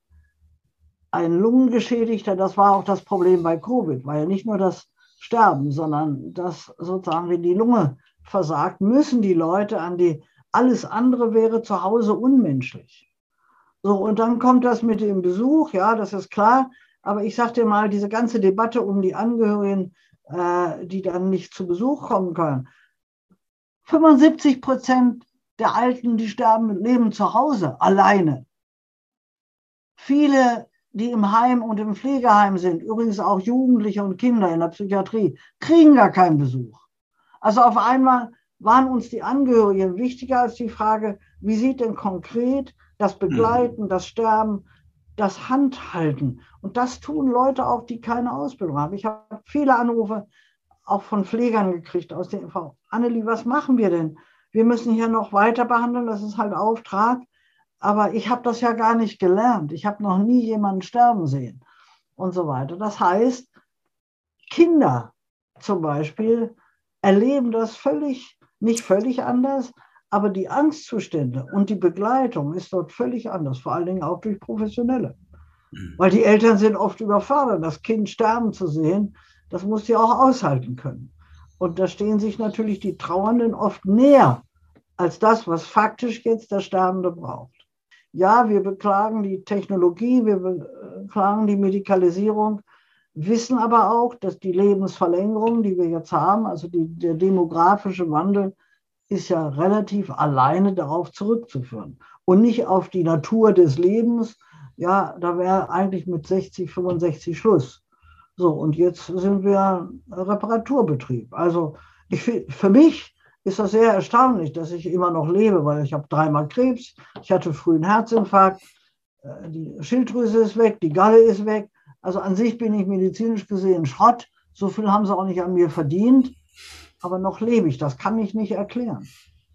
ein Lungengeschädigter, das war auch das Problem bei Covid, war ja nicht nur das Sterben, sondern das sozusagen, wenn die Lunge versagt, müssen die Leute an die, alles andere wäre zu Hause unmenschlich. So, und dann kommt das mit dem Besuch, ja, das ist klar. Aber ich sag dir mal, diese ganze Debatte um die Angehörigen, äh, die dann nicht zu Besuch kommen können. 75 Prozent der Alten, die sterben, leben zu Hause alleine. Viele die im Heim und im Pflegeheim sind, übrigens auch Jugendliche und Kinder in der Psychiatrie, kriegen gar keinen Besuch. Also auf einmal waren uns die Angehörigen wichtiger als die Frage, wie sieht denn konkret das Begleiten, das Sterben, das Handhalten. Und das tun Leute auch, die keine Ausbildung haben. Ich habe viele Anrufe auch von Pflegern gekriegt aus den Frau Annelie, was machen wir denn? Wir müssen hier noch weiter behandeln, das ist halt Auftrag. Aber ich habe das ja gar nicht gelernt. Ich habe noch nie jemanden sterben sehen und so weiter. Das heißt, Kinder zum Beispiel erleben das völlig, nicht völlig anders, aber die Angstzustände und die Begleitung ist dort völlig anders, vor allen Dingen auch durch Professionelle. Mhm. Weil die Eltern sind oft überfordert, das Kind sterben zu sehen, das muss sie auch aushalten können. Und da stehen sich natürlich die Trauernden oft näher als das, was faktisch jetzt der Sterbende braucht. Ja, wir beklagen die Technologie, wir beklagen die Medikalisierung, wissen aber auch, dass die Lebensverlängerung, die wir jetzt haben, also die, der demografische Wandel, ist ja relativ alleine darauf zurückzuführen und nicht auf die Natur des Lebens. Ja, da wäre eigentlich mit 60, 65 Schluss. So, und jetzt sind wir Reparaturbetrieb. Also ich, für mich ist das sehr erstaunlich, dass ich immer noch lebe, weil ich habe dreimal Krebs, ich hatte frühen Herzinfarkt, äh, die Schilddrüse ist weg, die Galle ist weg. Also an sich bin ich medizinisch gesehen Schrott. So viel haben sie auch nicht an mir verdient aber noch lebe ich. Das kann ich nicht erklären.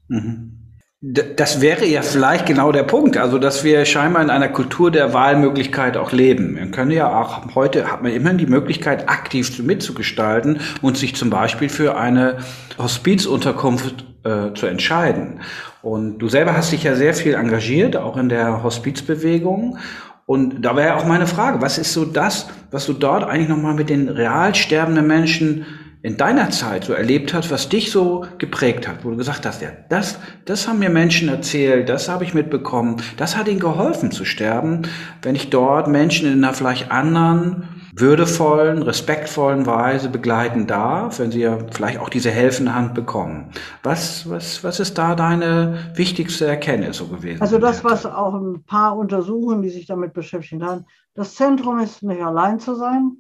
Mhm. Das wäre ja vielleicht genau der Punkt, also dass wir scheinbar in einer Kultur der Wahlmöglichkeit auch leben. Man können ja auch heute hat man immerhin die Möglichkeit, aktiv mitzugestalten und sich zum Beispiel für eine Hospizunterkunft äh, zu entscheiden. Und du selber hast dich ja sehr viel engagiert, auch in der Hospizbewegung. Und da wäre auch meine Frage, was ist so das, was du dort eigentlich nochmal mit den real sterbenden Menschen in deiner Zeit so erlebt hast, was dich so geprägt hat, wo du gesagt hast, ja, das, das haben mir Menschen erzählt, das habe ich mitbekommen, das hat ihnen geholfen zu sterben, wenn ich dort Menschen in einer vielleicht anderen, würdevollen, respektvollen Weise begleiten darf, wenn sie ja vielleicht auch diese helfende Hand bekommen. Was, was, was ist da deine wichtigste Erkenntnis so gewesen? Also das, was auch ein paar Untersuchungen, die sich damit beschäftigt haben, das Zentrum ist nicht allein zu sein,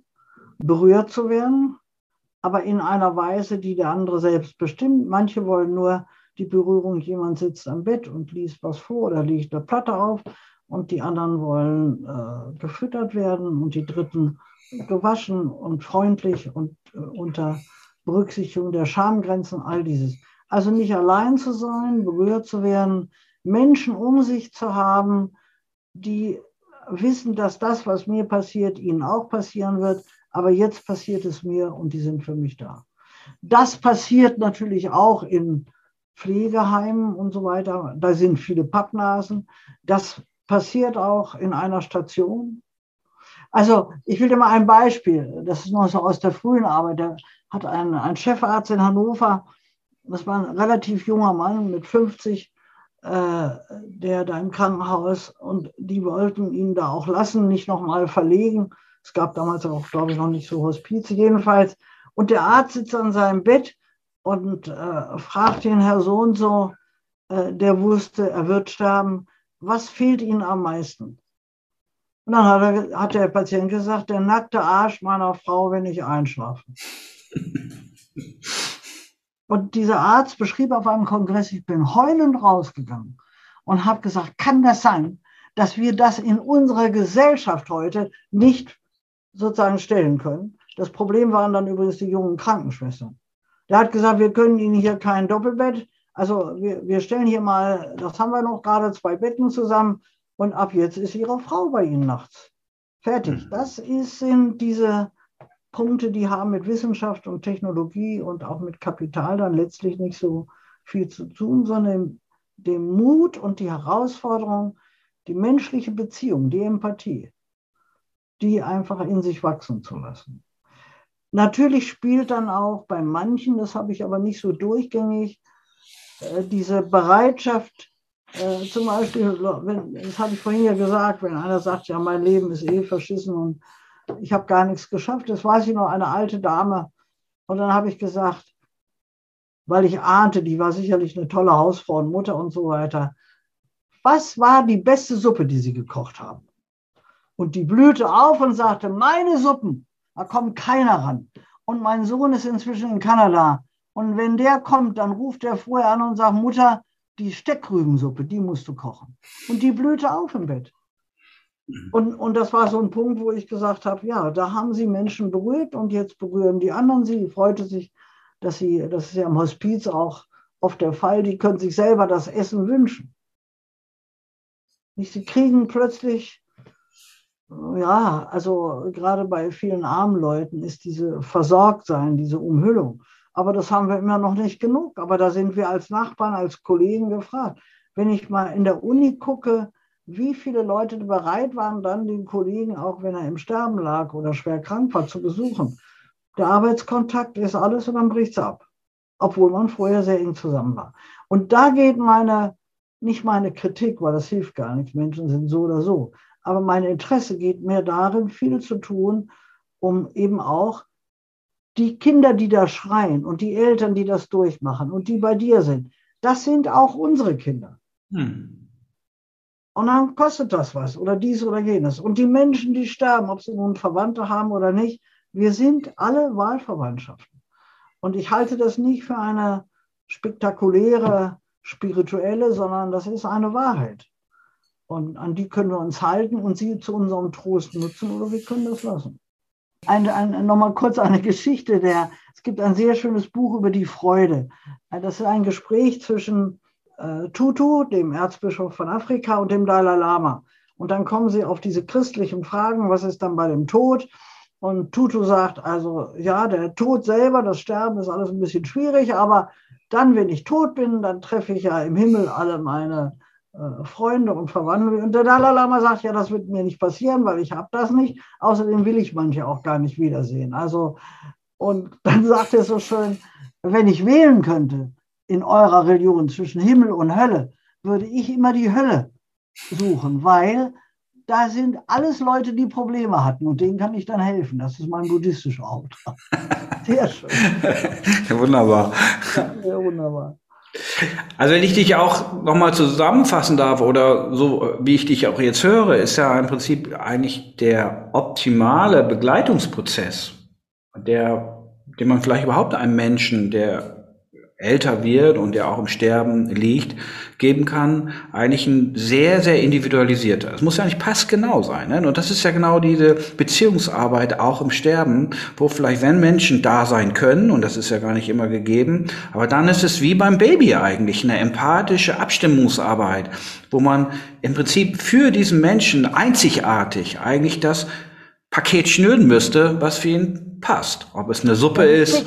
berührt zu werden, aber in einer Weise, die der andere selbst bestimmt. Manche wollen nur die Berührung, jemand sitzt am Bett und liest was vor oder liegt eine Platte auf und die anderen wollen äh, gefüttert werden und die dritten gewaschen und freundlich und äh, unter Berücksichtigung der Schamgrenzen, all dieses. Also nicht allein zu sein, berührt zu werden, Menschen um sich zu haben, die wissen, dass das, was mir passiert, ihnen auch passieren wird, aber jetzt passiert es mir und die sind für mich da. Das passiert natürlich auch in Pflegeheimen und so weiter. Da sind viele Pappnasen. Das passiert auch in einer Station. Also ich will dir mal ein Beispiel, das ist noch so aus der frühen Arbeit. Da hat ein, ein Chefarzt in Hannover, das war ein relativ junger Mann mit 50, äh, der da im Krankenhaus und die wollten ihn da auch lassen, nicht nochmal verlegen. Es gab damals auch, glaube ich, noch nicht so Hospiz jedenfalls. Und der Arzt sitzt an seinem Bett und äh, fragt den Herr so und so, äh, der wusste, er wird sterben, was fehlt Ihnen am meisten? Und dann hat, er, hat der Patient gesagt, der nackte Arsch meiner Frau, wenn ich einschlafe. Und dieser Arzt beschrieb auf einem Kongress, ich bin heulend rausgegangen und habe gesagt, kann das sein, dass wir das in unserer Gesellschaft heute nicht sozusagen stellen können. Das Problem waren dann übrigens die jungen Krankenschwestern. Der hat gesagt, wir können Ihnen hier kein Doppelbett. Also wir, wir stellen hier mal, das haben wir noch gerade, zwei Betten zusammen und ab jetzt ist Ihre Frau bei Ihnen nachts. Fertig. Mhm. Das ist, sind diese Punkte, die haben mit Wissenschaft und Technologie und auch mit Kapital dann letztlich nicht so viel zu tun, sondern dem Mut und die Herausforderung, die menschliche Beziehung, die Empathie die einfach in sich wachsen zu lassen. Natürlich spielt dann auch bei manchen, das habe ich aber nicht so durchgängig, äh, diese Bereitschaft, äh, zum Beispiel, das habe ich vorhin ja gesagt, wenn einer sagt, ja, mein Leben ist eh verschissen und ich habe gar nichts geschafft, das weiß ich noch, eine alte Dame. Und dann habe ich gesagt, weil ich ahnte, die war sicherlich eine tolle Hausfrau und Mutter und so weiter. Was war die beste Suppe, die Sie gekocht haben? Und die blühte auf und sagte, meine Suppen, da kommt keiner ran. Und mein Sohn ist inzwischen in Kanada Und wenn der kommt, dann ruft er vorher an und sagt, Mutter, die Steckrübensuppe, die musst du kochen. Und die blühte auf im Bett. Und, und das war so ein Punkt, wo ich gesagt habe, ja, da haben sie Menschen berührt und jetzt berühren die anderen sie. Freute sich, dass sie, das ist ja im Hospiz auch oft der Fall, die können sich selber das Essen wünschen. Sie kriegen plötzlich, ja, also gerade bei vielen armen Leuten ist diese Versorgtsein, diese Umhüllung. Aber das haben wir immer noch nicht genug. Aber da sind wir als Nachbarn, als Kollegen gefragt. Wenn ich mal in der Uni gucke, wie viele Leute bereit waren, dann den Kollegen, auch wenn er im Sterben lag oder schwer krank war, zu besuchen. Der Arbeitskontakt ist alles und dann bricht es ab, obwohl man vorher sehr eng zusammen war. Und da geht meine, nicht meine Kritik, weil das hilft gar nichts, Menschen sind so oder so, aber mein Interesse geht mehr darin, viel zu tun, um eben auch die Kinder, die da schreien und die Eltern, die das durchmachen und die bei dir sind, das sind auch unsere Kinder. Hm. Und dann kostet das was oder dies oder jenes. Und die Menschen, die sterben, ob sie nun Verwandte haben oder nicht, wir sind alle Wahlverwandtschaften. Und ich halte das nicht für eine spektakuläre, spirituelle, sondern das ist eine Wahrheit. Und an die können wir uns halten und sie zu unserem Trost nutzen oder wir können das lassen. Ein, ein, Nochmal kurz eine Geschichte. Der, es gibt ein sehr schönes Buch über die Freude. Das ist ein Gespräch zwischen äh, Tutu, dem Erzbischof von Afrika, und dem Dalai Lama. Und dann kommen sie auf diese christlichen Fragen, was ist dann bei dem Tod? Und Tutu sagt, also ja, der Tod selber, das Sterben ist alles ein bisschen schwierig, aber dann, wenn ich tot bin, dann treffe ich ja im Himmel alle meine äh, Freunde und Verwandte. Und der Dalai Lama sagt, ja, das wird mir nicht passieren, weil ich habe das nicht. Außerdem will ich manche auch gar nicht wiedersehen. Also, und dann sagt er so schön, wenn ich wählen könnte in eurer Religion zwischen Himmel und Hölle, würde ich immer die Hölle suchen, weil da sind alles Leute, die Probleme hatten und denen kann ich dann helfen. Das ist mein buddhistischer Auftrag. Sehr schön. Wunderbar. Ja, sehr wunderbar. Also wenn ich dich auch nochmal zusammenfassen darf oder so, wie ich dich auch jetzt höre, ist ja im Prinzip eigentlich der optimale Begleitungsprozess, der, den man vielleicht überhaupt einem Menschen, der älter wird und der auch im Sterben liegt, geben kann, eigentlich ein sehr, sehr individualisierter. Es muss ja nicht passgenau sein. Ne? Und das ist ja genau diese Beziehungsarbeit auch im Sterben, wo vielleicht, wenn Menschen da sein können, und das ist ja gar nicht immer gegeben, aber dann ist es wie beim Baby eigentlich, eine empathische Abstimmungsarbeit, wo man im Prinzip für diesen Menschen einzigartig eigentlich das Paket schnüren müsste, was für ihn passt. Ob es eine Suppe ist,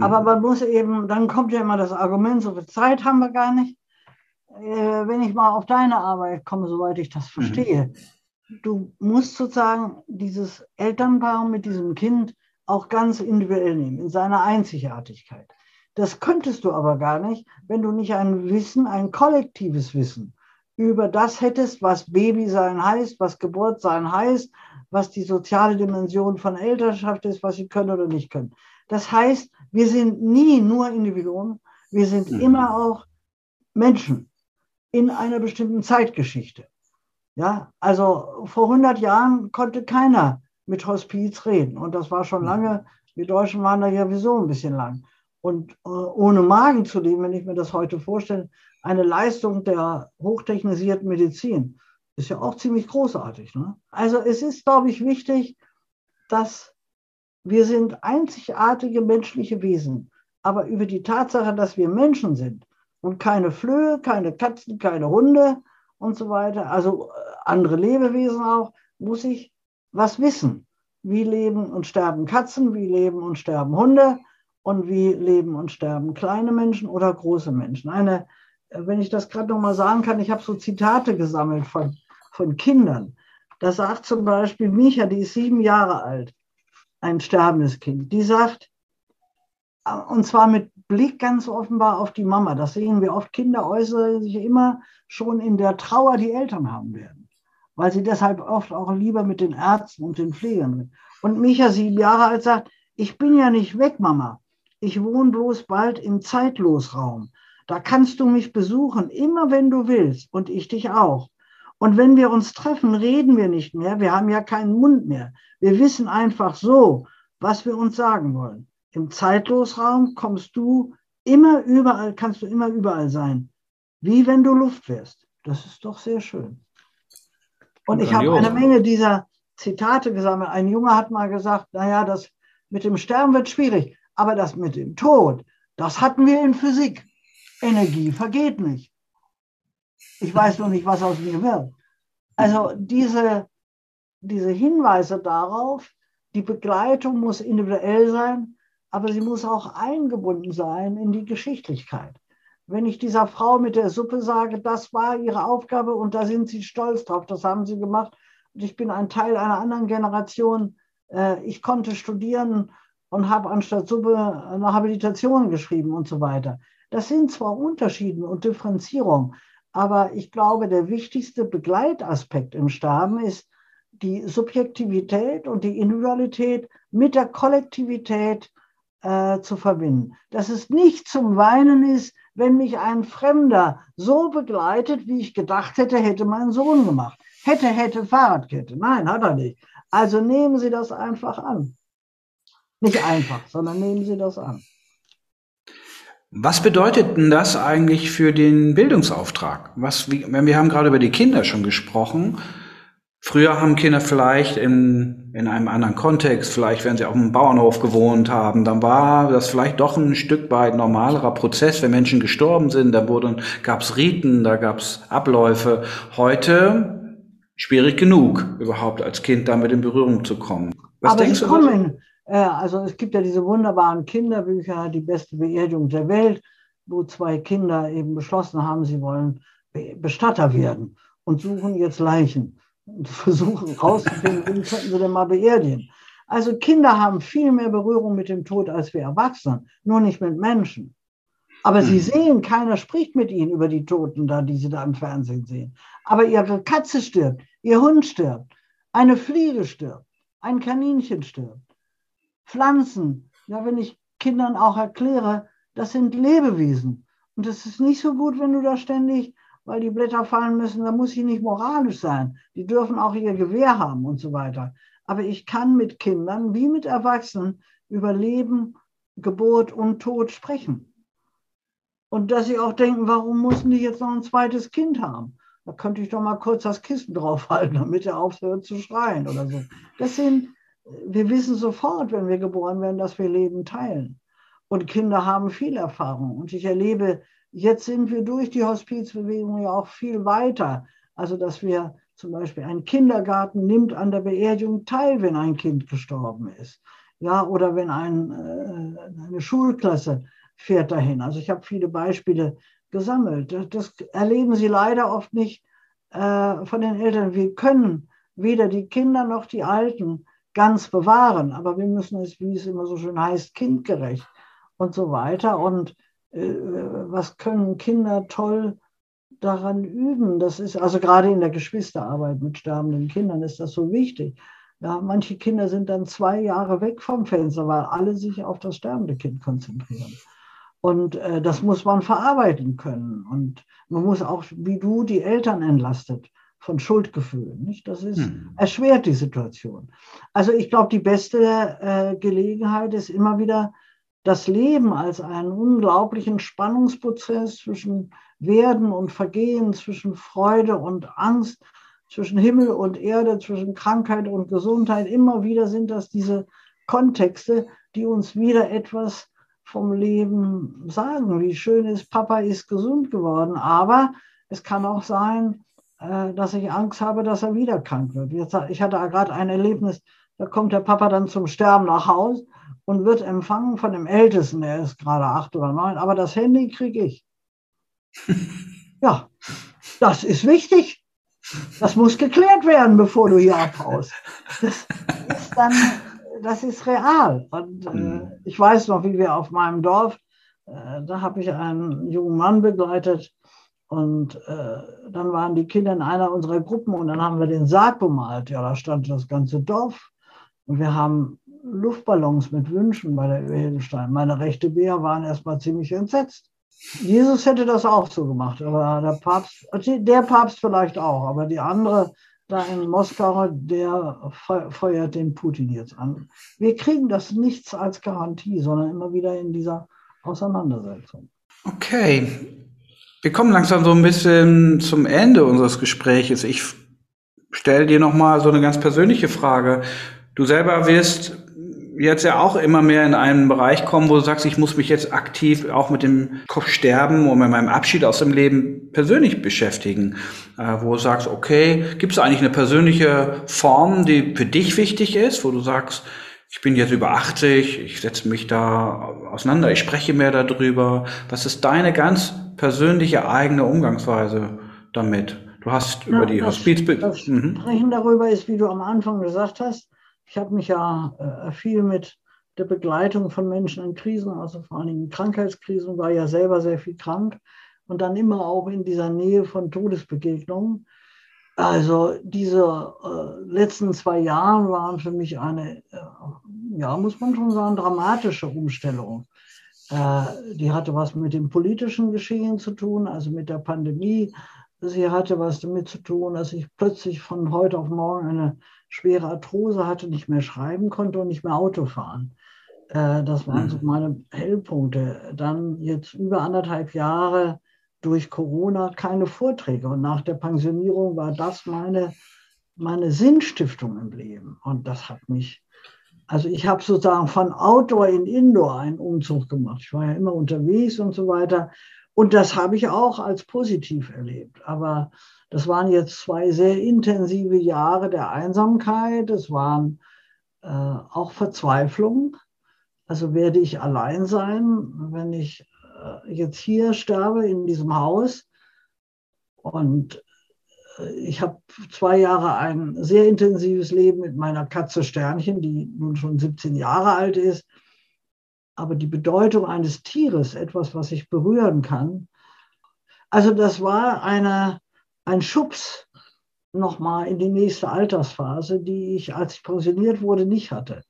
aber mhm. man muss eben, dann kommt ja immer das Argument, so viel Zeit haben wir gar nicht. Äh, wenn ich mal auf deine Arbeit komme, soweit ich das mhm. verstehe, mhm. du musst sozusagen dieses Elternpaar mit diesem Kind auch ganz individuell nehmen, in seiner Einzigartigkeit. Das könntest du aber gar nicht, wenn du nicht ein Wissen, ein kollektives Wissen über das hättest, was Babysein heißt, was Geburtsein heißt, was die soziale Dimension von Elternschaft ist, was sie können oder nicht können. Das heißt, wir sind nie nur Individuen, wir sind mhm. immer auch Menschen in einer bestimmten Zeitgeschichte. Ja, also vor 100 Jahren konnte keiner mit Hospiz reden und das war schon mhm. lange, wir Deutschen waren da ja sowieso ein bisschen lang. Und äh, ohne Magen zu leben, wenn ich mir das heute vorstelle, eine Leistung der hochtechnisierten Medizin ist ja auch ziemlich großartig. Ne? Also es ist, glaube ich, wichtig, dass wir sind einzigartige menschliche Wesen. Aber über die Tatsache, dass wir Menschen sind und keine Flöhe, keine Katzen, keine Hunde und so weiter, also äh, andere Lebewesen auch, muss ich was wissen. Wie leben und sterben Katzen, wie leben und sterben Hunde und wie leben und sterben kleine Menschen oder große Menschen. Eine, äh, wenn ich das gerade nochmal sagen kann, ich habe so Zitate gesammelt von, von Kindern. Da sagt zum Beispiel Micha, die ist sieben Jahre alt ein sterbendes Kind, die sagt, und zwar mit Blick ganz offenbar auf die Mama. Das sehen wir oft. Kinder äußern sich immer schon in der Trauer, die Eltern haben werden, weil sie deshalb oft auch lieber mit den Ärzten und den Pflegern sind. Und Micha, sieben Jahre alt, sagt, ich bin ja nicht weg, Mama. Ich wohne bloß bald im Zeitlosraum. Da kannst du mich besuchen, immer wenn du willst und ich dich auch. Und wenn wir uns treffen, reden wir nicht mehr. Wir haben ja keinen Mund mehr. Wir wissen einfach so, was wir uns sagen wollen. Im Zeitlosraum kommst du immer überall, kannst du immer überall sein. Wie wenn du Luft wärst. Das ist doch sehr schön. Und ich habe eine Menge dieser Zitate gesammelt. Ein Junge hat mal gesagt, naja, das mit dem Sterben wird schwierig, aber das mit dem Tod, das hatten wir in Physik. Energie vergeht nicht. Ich weiß noch nicht, was aus mir wird. Also diese, diese Hinweise darauf, die Begleitung muss individuell sein, aber sie muss auch eingebunden sein in die Geschichtlichkeit. Wenn ich dieser Frau mit der Suppe sage, das war ihre Aufgabe und da sind sie stolz drauf, das haben sie gemacht und ich bin ein Teil einer anderen Generation, äh, ich konnte studieren und habe anstatt Suppe eine Habilitation geschrieben und so weiter. Das sind zwar Unterschiede und Differenzierung, aber ich glaube, der wichtigste Begleitaspekt im Sterben ist die Subjektivität und die Individualität mit der Kollektivität äh, zu verbinden. Dass es nicht zum Weinen ist, wenn mich ein Fremder so begleitet, wie ich gedacht hätte, hätte mein Sohn gemacht. Hätte, hätte, Fahrradkette. Nein, hat er nicht. Also nehmen Sie das einfach an. Nicht einfach, sondern nehmen Sie das an. Was bedeutet denn das eigentlich für den Bildungsauftrag? Was, wie, wir haben gerade über die Kinder schon gesprochen. Früher haben Kinder vielleicht in, in einem anderen Kontext, vielleicht wenn sie auf einem Bauernhof gewohnt haben, dann war das vielleicht doch ein Stück weit normalerer Prozess, wenn Menschen gestorben sind, da gab es Riten, da gab es Abläufe. Heute schwierig genug, überhaupt als Kind damit in Berührung zu kommen. Was Aber denkst du? Kommen. Also es gibt ja diese wunderbaren Kinderbücher, die beste Beerdigung der Welt, wo zwei Kinder eben beschlossen haben, sie wollen Bestatter werden und suchen jetzt Leichen und versuchen rauszufinden, wen könnten sie denn mal beerdigen. Also Kinder haben viel mehr Berührung mit dem Tod als wir Erwachsenen, nur nicht mit Menschen. Aber sie sehen, keiner spricht mit ihnen über die Toten da, die sie da im Fernsehen sehen. Aber ihre Katze stirbt, ihr Hund stirbt, eine Fliege stirbt, ein Kaninchen stirbt. Pflanzen, ja, wenn ich Kindern auch erkläre, das sind Lebewesen. Und es ist nicht so gut, wenn du da ständig, weil die Blätter fallen müssen, da muss ich nicht moralisch sein. Die dürfen auch ihr Gewehr haben und so weiter. Aber ich kann mit Kindern wie mit Erwachsenen über Leben, Geburt und Tod sprechen. Und dass sie auch denken, warum mussten die jetzt noch ein zweites Kind haben? Da könnte ich doch mal kurz das Kissen draufhalten, damit er aufhört zu schreien oder so. Das sind wir wissen sofort, wenn wir geboren werden, dass wir Leben teilen. Und Kinder haben viel Erfahrung. Und ich erlebe, jetzt sind wir durch die Hospizbewegung ja auch viel weiter. Also, dass wir zum Beispiel ein Kindergarten nimmt an der Beerdigung teil, wenn ein Kind gestorben ist. Ja, oder wenn ein, äh, eine Schulklasse fährt dahin. Also ich habe viele Beispiele gesammelt. Das erleben Sie leider oft nicht äh, von den Eltern. Wir können weder die Kinder noch die Alten ganz bewahren, aber wir müssen es, wie es immer so schön heißt, kindgerecht und so weiter. Und äh, was können Kinder toll daran üben? Das ist also gerade in der Geschwisterarbeit mit sterbenden Kindern ist das so wichtig. Ja, manche Kinder sind dann zwei Jahre weg vom Fenster, weil alle sich auf das sterbende Kind konzentrieren. Und äh, das muss man verarbeiten können. Und man muss auch, wie du, die Eltern entlastet von Schuldgefühlen. Nicht? Das ist, hm. erschwert die Situation. Also ich glaube, die beste äh, Gelegenheit ist immer wieder das Leben als einen unglaublichen Spannungsprozess zwischen Werden und Vergehen, zwischen Freude und Angst, zwischen Himmel und Erde, zwischen Krankheit und Gesundheit. Immer wieder sind das diese Kontexte, die uns wieder etwas vom Leben sagen. Wie schön ist, Papa ist gesund geworden. Aber es kann auch sein, dass ich Angst habe, dass er wieder krank wird. Ich hatte gerade ein Erlebnis, da kommt der Papa dann zum Sterben nach Hause und wird empfangen von dem Ältesten, der ist gerade acht oder neun, aber das Handy kriege ich. ja, das ist wichtig. Das muss geklärt werden, bevor du hier abhaust. Das ist dann, das ist real. Und äh, hm. ich weiß noch, wie wir auf meinem Dorf, äh, da habe ich einen jungen Mann begleitet, und äh, dann waren die Kinder in einer unserer Gruppen und dann haben wir den Sarg bemalt. Ja, da stand das ganze Dorf. Und wir haben Luftballons mit Wünschen bei der Edelstein. Meine rechte Bär waren erstmal ziemlich entsetzt. Jesus hätte das auch so gemacht, aber der Papst, der Papst vielleicht auch, aber die andere da in Moskau, der feuert den Putin jetzt an. Wir kriegen das nichts als Garantie, sondern immer wieder in dieser Auseinandersetzung. Okay. Wir kommen langsam so ein bisschen zum Ende unseres Gespräches. Ich stelle dir noch mal so eine ganz persönliche Frage. Du selber wirst jetzt ja auch immer mehr in einen Bereich kommen, wo du sagst, ich muss mich jetzt aktiv auch mit dem Sterben und mit meinem Abschied aus dem Leben persönlich beschäftigen. Äh, wo du sagst, okay, gibt es eigentlich eine persönliche Form, die für dich wichtig ist, wo du sagst, ich bin jetzt über 80, ich setze mich da auseinander, ich spreche mehr darüber. Was ist deine ganz persönliche eigene Umgangsweise damit? Du hast Na, über die Hospiz... Das mhm. Sprechen darüber ist, wie du am Anfang gesagt hast, ich habe mich ja äh, viel mit der Begleitung von Menschen in Krisen, also vor allen Dingen Krankheitskrisen, war ja selber sehr viel krank und dann immer auch in dieser Nähe von Todesbegegnungen. Also diese äh, letzten zwei Jahre waren für mich eine, äh, ja, muss man schon sagen, dramatische Umstellung. Äh, die hatte was mit dem politischen Geschehen zu tun, also mit der Pandemie. Sie hatte was damit zu tun, dass ich plötzlich von heute auf morgen eine schwere Arthrose hatte, nicht mehr schreiben konnte und nicht mehr Auto fahren. Äh, das waren so mhm. meine Hellpunkte. Dann jetzt über anderthalb Jahre durch Corona keine Vorträge. Und nach der Pensionierung war das meine, meine Sinnstiftung im Leben. Und das hat mich, also ich habe sozusagen von Outdoor in Indoor einen Umzug gemacht. Ich war ja immer unterwegs und so weiter. Und das habe ich auch als positiv erlebt. Aber das waren jetzt zwei sehr intensive Jahre der Einsamkeit. Es waren äh, auch Verzweiflung. Also werde ich allein sein, wenn ich jetzt hier sterbe in diesem Haus. Und äh, ich habe zwei Jahre ein sehr intensives Leben mit meiner Katze Sternchen, die nun schon 17 Jahre alt ist. Aber die Bedeutung eines Tieres, etwas, was ich berühren kann, also das war eine ein Schubs nochmal in die nächste Altersphase, die ich, als ich pensioniert wurde, nicht hatte.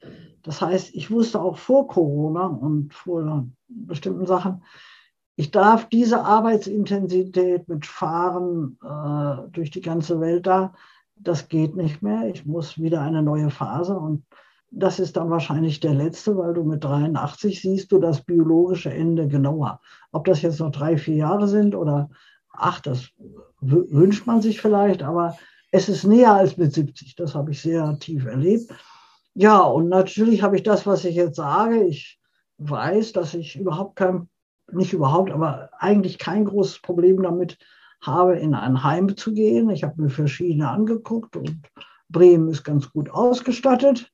Das heißt, ich wusste auch vor Corona und vor bestimmten Sachen, ich darf diese Arbeitsintensität mit Fahren äh, durch die ganze Welt da, das geht nicht mehr. Ich muss wieder eine neue Phase und das ist dann wahrscheinlich der letzte, weil du mit 83 siehst du das biologische Ende genauer. Ob das jetzt noch drei, vier Jahre sind oder ach, das wünscht man sich vielleicht, aber es ist näher als mit 70. Das habe ich sehr tief erlebt. Ja, und natürlich habe ich das, was ich jetzt sage. Ich weiß, dass ich überhaupt kein, nicht überhaupt, aber eigentlich kein großes Problem damit habe, in ein Heim zu gehen. Ich habe mir verschiedene angeguckt und Bremen ist ganz gut ausgestattet.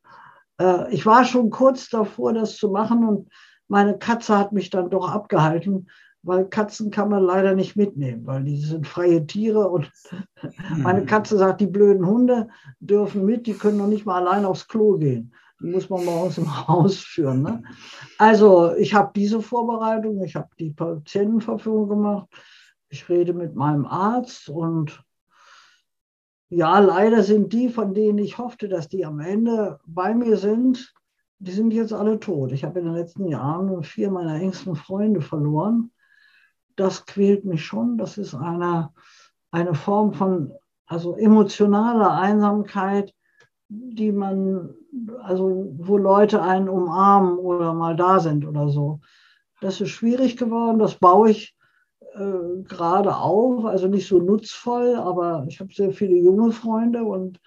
Äh, ich war schon kurz davor, das zu machen und meine Katze hat mich dann doch abgehalten, weil Katzen kann man leider nicht mitnehmen, weil die sind freie Tiere und meine hm. Katze sagt, die blöden Hunde dürfen mit, die können noch nicht mal allein aufs Klo gehen. Die muss man uns im Haus führen. Ne? Also ich habe diese Vorbereitung, ich habe die Patientenverfügung gemacht, ich rede mit meinem Arzt und ja, leider sind die, von denen ich hoffte, dass die am Ende bei mir sind, die sind jetzt alle tot. Ich habe in den letzten Jahren vier meiner engsten Freunde verloren das quält mich schon. Das ist eine, eine Form von also emotionaler Einsamkeit, die man, also wo Leute einen umarmen oder mal da sind oder so. Das ist schwierig geworden, das baue ich äh, gerade auf, also nicht so nutzvoll, aber ich habe sehr viele junge Freunde und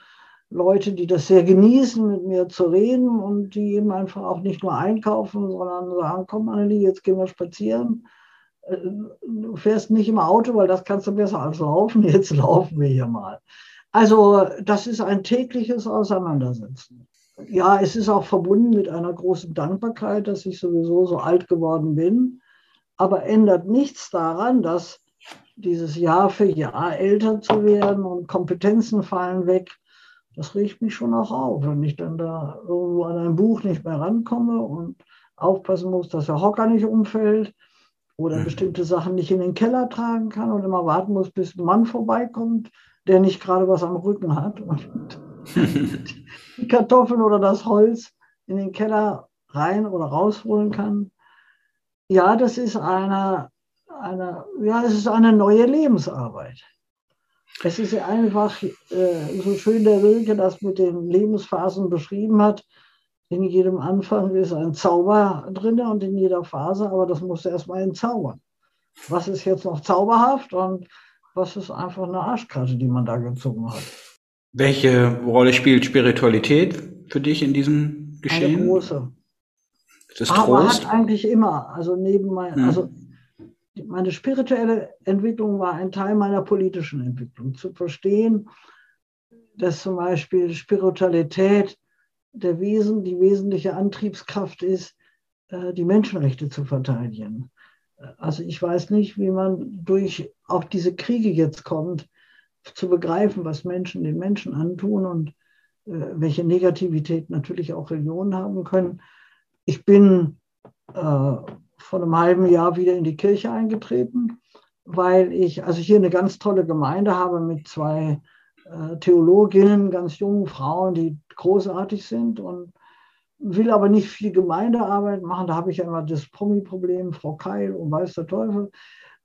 Leute, die das sehr genießen, mit mir zu reden und die eben einfach auch nicht nur einkaufen, sondern sagen, komm Annelie, jetzt gehen wir spazieren du fährst nicht im Auto, weil das kannst du besser als laufen. Jetzt laufen wir hier mal. Also das ist ein tägliches Auseinandersetzen. Ja, es ist auch verbunden mit einer großen Dankbarkeit, dass ich sowieso so alt geworden bin, aber ändert nichts daran, dass dieses Jahr für Jahr älter zu werden und Kompetenzen fallen weg, das riecht mich schon auch auf, wenn ich dann da irgendwo an ein Buch nicht mehr rankomme und aufpassen muss, dass der Hocker nicht umfällt oder mhm. bestimmte Sachen nicht in den Keller tragen kann und immer warten muss, bis ein Mann vorbeikommt, der nicht gerade was am Rücken hat und die Kartoffeln oder das Holz in den Keller rein oder rausholen kann. Ja, das ist eine, eine, ja, es ist eine neue Lebensarbeit. Es ist einfach äh, so schön, der Wilke das mit den Lebensphasen beschrieben hat. In jedem Anfang ist ein Zauber drin und in jeder Phase, aber das muss erstmal entzaubern. Was ist jetzt noch zauberhaft und was ist einfach eine Arschkarte, die man da gezogen hat? Welche Rolle spielt Spiritualität für dich in diesem Geschehen? Eine große. Das Aber Trost? hat eigentlich immer, also neben mein, hm. also meine spirituelle Entwicklung war ein Teil meiner politischen Entwicklung. Zu verstehen, dass zum Beispiel Spiritualität der Wesen, die wesentliche Antriebskraft ist, äh, die Menschenrechte zu verteidigen. Also ich weiß nicht, wie man durch auch diese Kriege jetzt kommt, zu begreifen, was Menschen den Menschen antun und äh, welche Negativität natürlich auch Religionen haben können. Ich bin äh, vor einem halben Jahr wieder in die Kirche eingetreten, weil ich, also hier eine ganz tolle Gemeinde habe mit zwei Theologinnen, ganz jungen Frauen, die großartig sind und will aber nicht viel Gemeindearbeit machen. Da habe ich immer das Promi-Problem, Frau Keil und weiß der Teufel.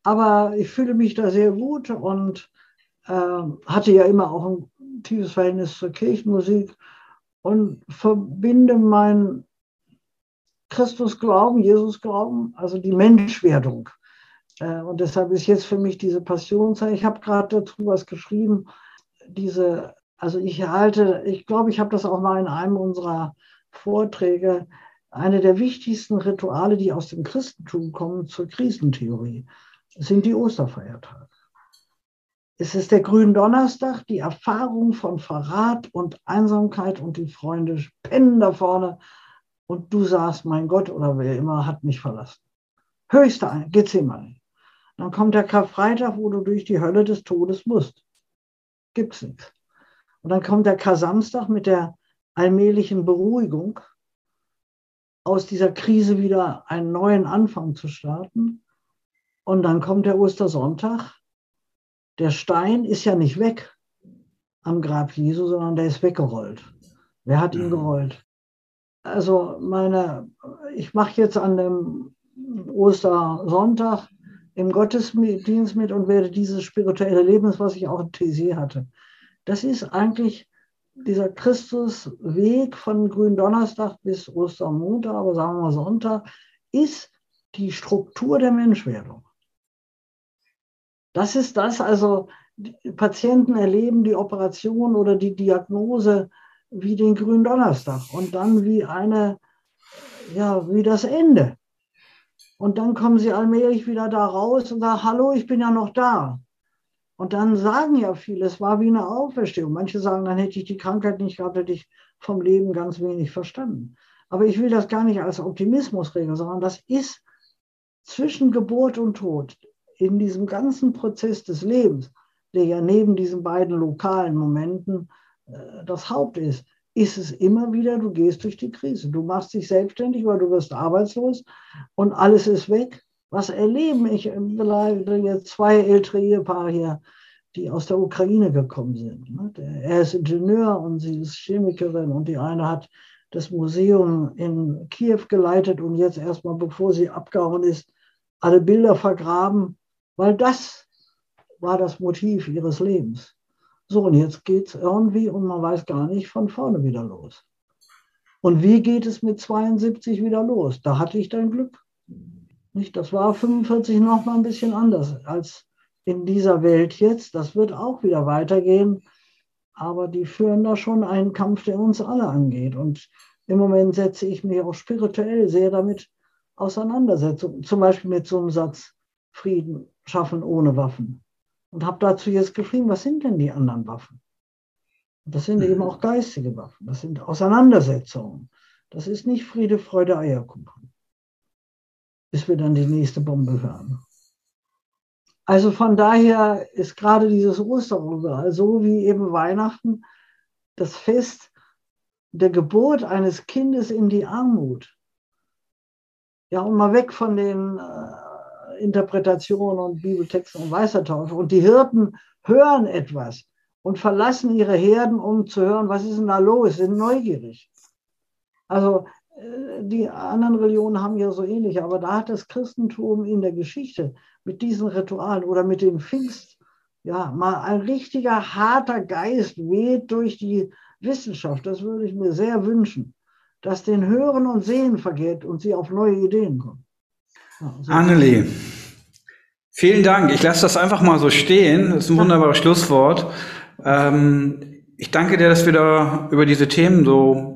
Aber ich fühle mich da sehr gut und äh, hatte ja immer auch ein tiefes Verhältnis zur Kirchenmusik und verbinde mein Christusglauben, Jesusglauben, also die Menschwerdung. Äh, und deshalb ist jetzt für mich diese Passionszeit. Ich habe gerade dazu was geschrieben. Diese, also ich halte, ich glaube, ich habe das auch mal in einem unserer Vorträge, eine der wichtigsten Rituale, die aus dem Christentum kommen zur Krisentheorie, sind die Osterfeiertage. Es ist der Gründonnerstag, die Erfahrung von Verrat und Einsamkeit und die Freunde pennen da vorne und du sagst, mein Gott oder wer immer hat mich verlassen. Höchste Gethsemane. Dann kommt der Karfreitag, wo du durch die Hölle des Todes musst. Gibt's. Und dann kommt der Kar-Samstag mit der allmählichen Beruhigung, aus dieser Krise wieder einen neuen Anfang zu starten. Und dann kommt der Ostersonntag. Der Stein ist ja nicht weg am Grab Jesu, sondern der ist weggerollt. Wer hat ihn mhm. gerollt? Also meine, ich mache jetzt an dem Ostersonntag im Gottesdienst mit und werde dieses spirituelle Leben, was ich auch in TC hatte. Das ist eigentlich dieser Christusweg von Gründonnerstag bis Ostermontag, aber sagen wir Sonntag, ist die Struktur der Menschwerdung. Das ist das, also Patienten erleben die Operation oder die Diagnose wie den Gründonnerstag und dann wie eine, ja, wie das Ende. Und dann kommen sie allmählich wieder da raus und sagen, hallo, ich bin ja noch da. Und dann sagen ja viele, es war wie eine Auferstehung. Manche sagen, dann hätte ich die Krankheit nicht gehabt, hätte ich vom Leben ganz wenig verstanden. Aber ich will das gar nicht als Optimismus regeln, sondern das ist zwischen Geburt und Tod in diesem ganzen Prozess des Lebens, der ja neben diesen beiden lokalen Momenten äh, das Haupt ist, ist es immer wieder, du gehst durch die Krise. Du machst dich selbstständig, weil du wirst arbeitslos und alles ist weg was erleben ich jetzt zwei ältere Ehepaare hier, die aus der Ukraine gekommen sind. Ne? Er ist Ingenieur und sie ist Chemikerin und die eine hat das Museum in Kiew geleitet und jetzt erstmal, bevor sie abgehauen ist, alle Bilder vergraben, weil das war das Motiv ihres Lebens. So, und jetzt geht es irgendwie und man weiß gar nicht von vorne wieder los. Und wie geht es mit 72 wieder los? Da hatte ich dein Glück. Nicht? Das war 45 noch mal ein bisschen anders als in dieser Welt jetzt. Das wird auch wieder weitergehen. Aber die führen da schon einen Kampf, der uns alle angeht. Und im Moment setze ich mich auch spirituell sehr damit auseinander. Zum Beispiel mit so einem Satz Frieden schaffen ohne Waffen. Und habe dazu jetzt geschrieben, was sind denn die anderen Waffen? Und das sind mhm. eben auch geistige Waffen. Das sind Auseinandersetzungen. Das ist nicht Friede, Freude, Eierkuchen bis wir dann die nächste Bombe hören. Also von daher ist gerade dieses Osterruhe, so wie eben Weihnachten, das Fest der Geburt eines Kindes in die Armut. Ja, und mal weg von den äh, Interpretationen und Bibeltexten und Weißertaufe. Und die Hirten hören etwas und verlassen ihre Herden, um zu hören, was ist denn da los, sind neugierig. Also die anderen Religionen haben ja so ähnlich, aber da hat das Christentum in der Geschichte mit diesen Ritualen oder mit den Pfingst, ja, mal ein richtiger harter Geist weht durch die Wissenschaft. Das würde ich mir sehr wünschen, dass den Hören und Sehen vergeht und sie auf neue Ideen kommen. Annelie, vielen Dank. Ich lasse das einfach mal so stehen. Das ist ein wunderbares Schlusswort. Ähm, ich danke dir, dass wir da über diese Themen so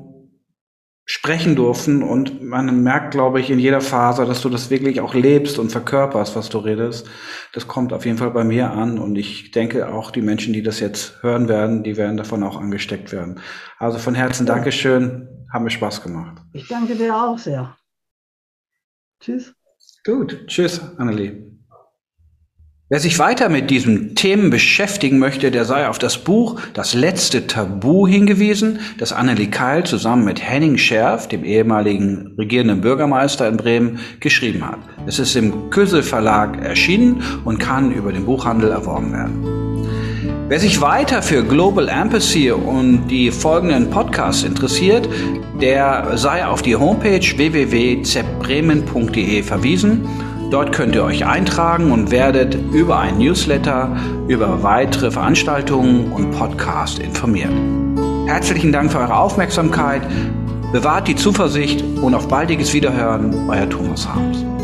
sprechen durften und man merkt, glaube ich, in jeder Phase, dass du das wirklich auch lebst und verkörperst, was du redest. Das kommt auf jeden Fall bei mir an und ich denke auch die Menschen, die das jetzt hören werden, die werden davon auch angesteckt werden. Also von Herzen. Dankeschön, haben mir Spaß gemacht. Ich danke dir auch sehr. Tschüss. Gut, tschüss, Annelie. Wer sich weiter mit diesen Themen beschäftigen möchte, der sei auf das Buch Das letzte Tabu hingewiesen, das Annelie Keil zusammen mit Henning Scherf, dem ehemaligen regierenden Bürgermeister in Bremen, geschrieben hat. Es ist im Küssel Verlag erschienen und kann über den Buchhandel erworben werden. Wer sich weiter für Global Empathy und die folgenden Podcasts interessiert, der sei auf die Homepage www.zbremen.de verwiesen Dort könnt ihr euch eintragen und werdet über ein Newsletter über weitere Veranstaltungen und Podcasts informiert. Herzlichen Dank für eure Aufmerksamkeit. Bewahrt die Zuversicht und auf baldiges Wiederhören, euer Thomas Harms.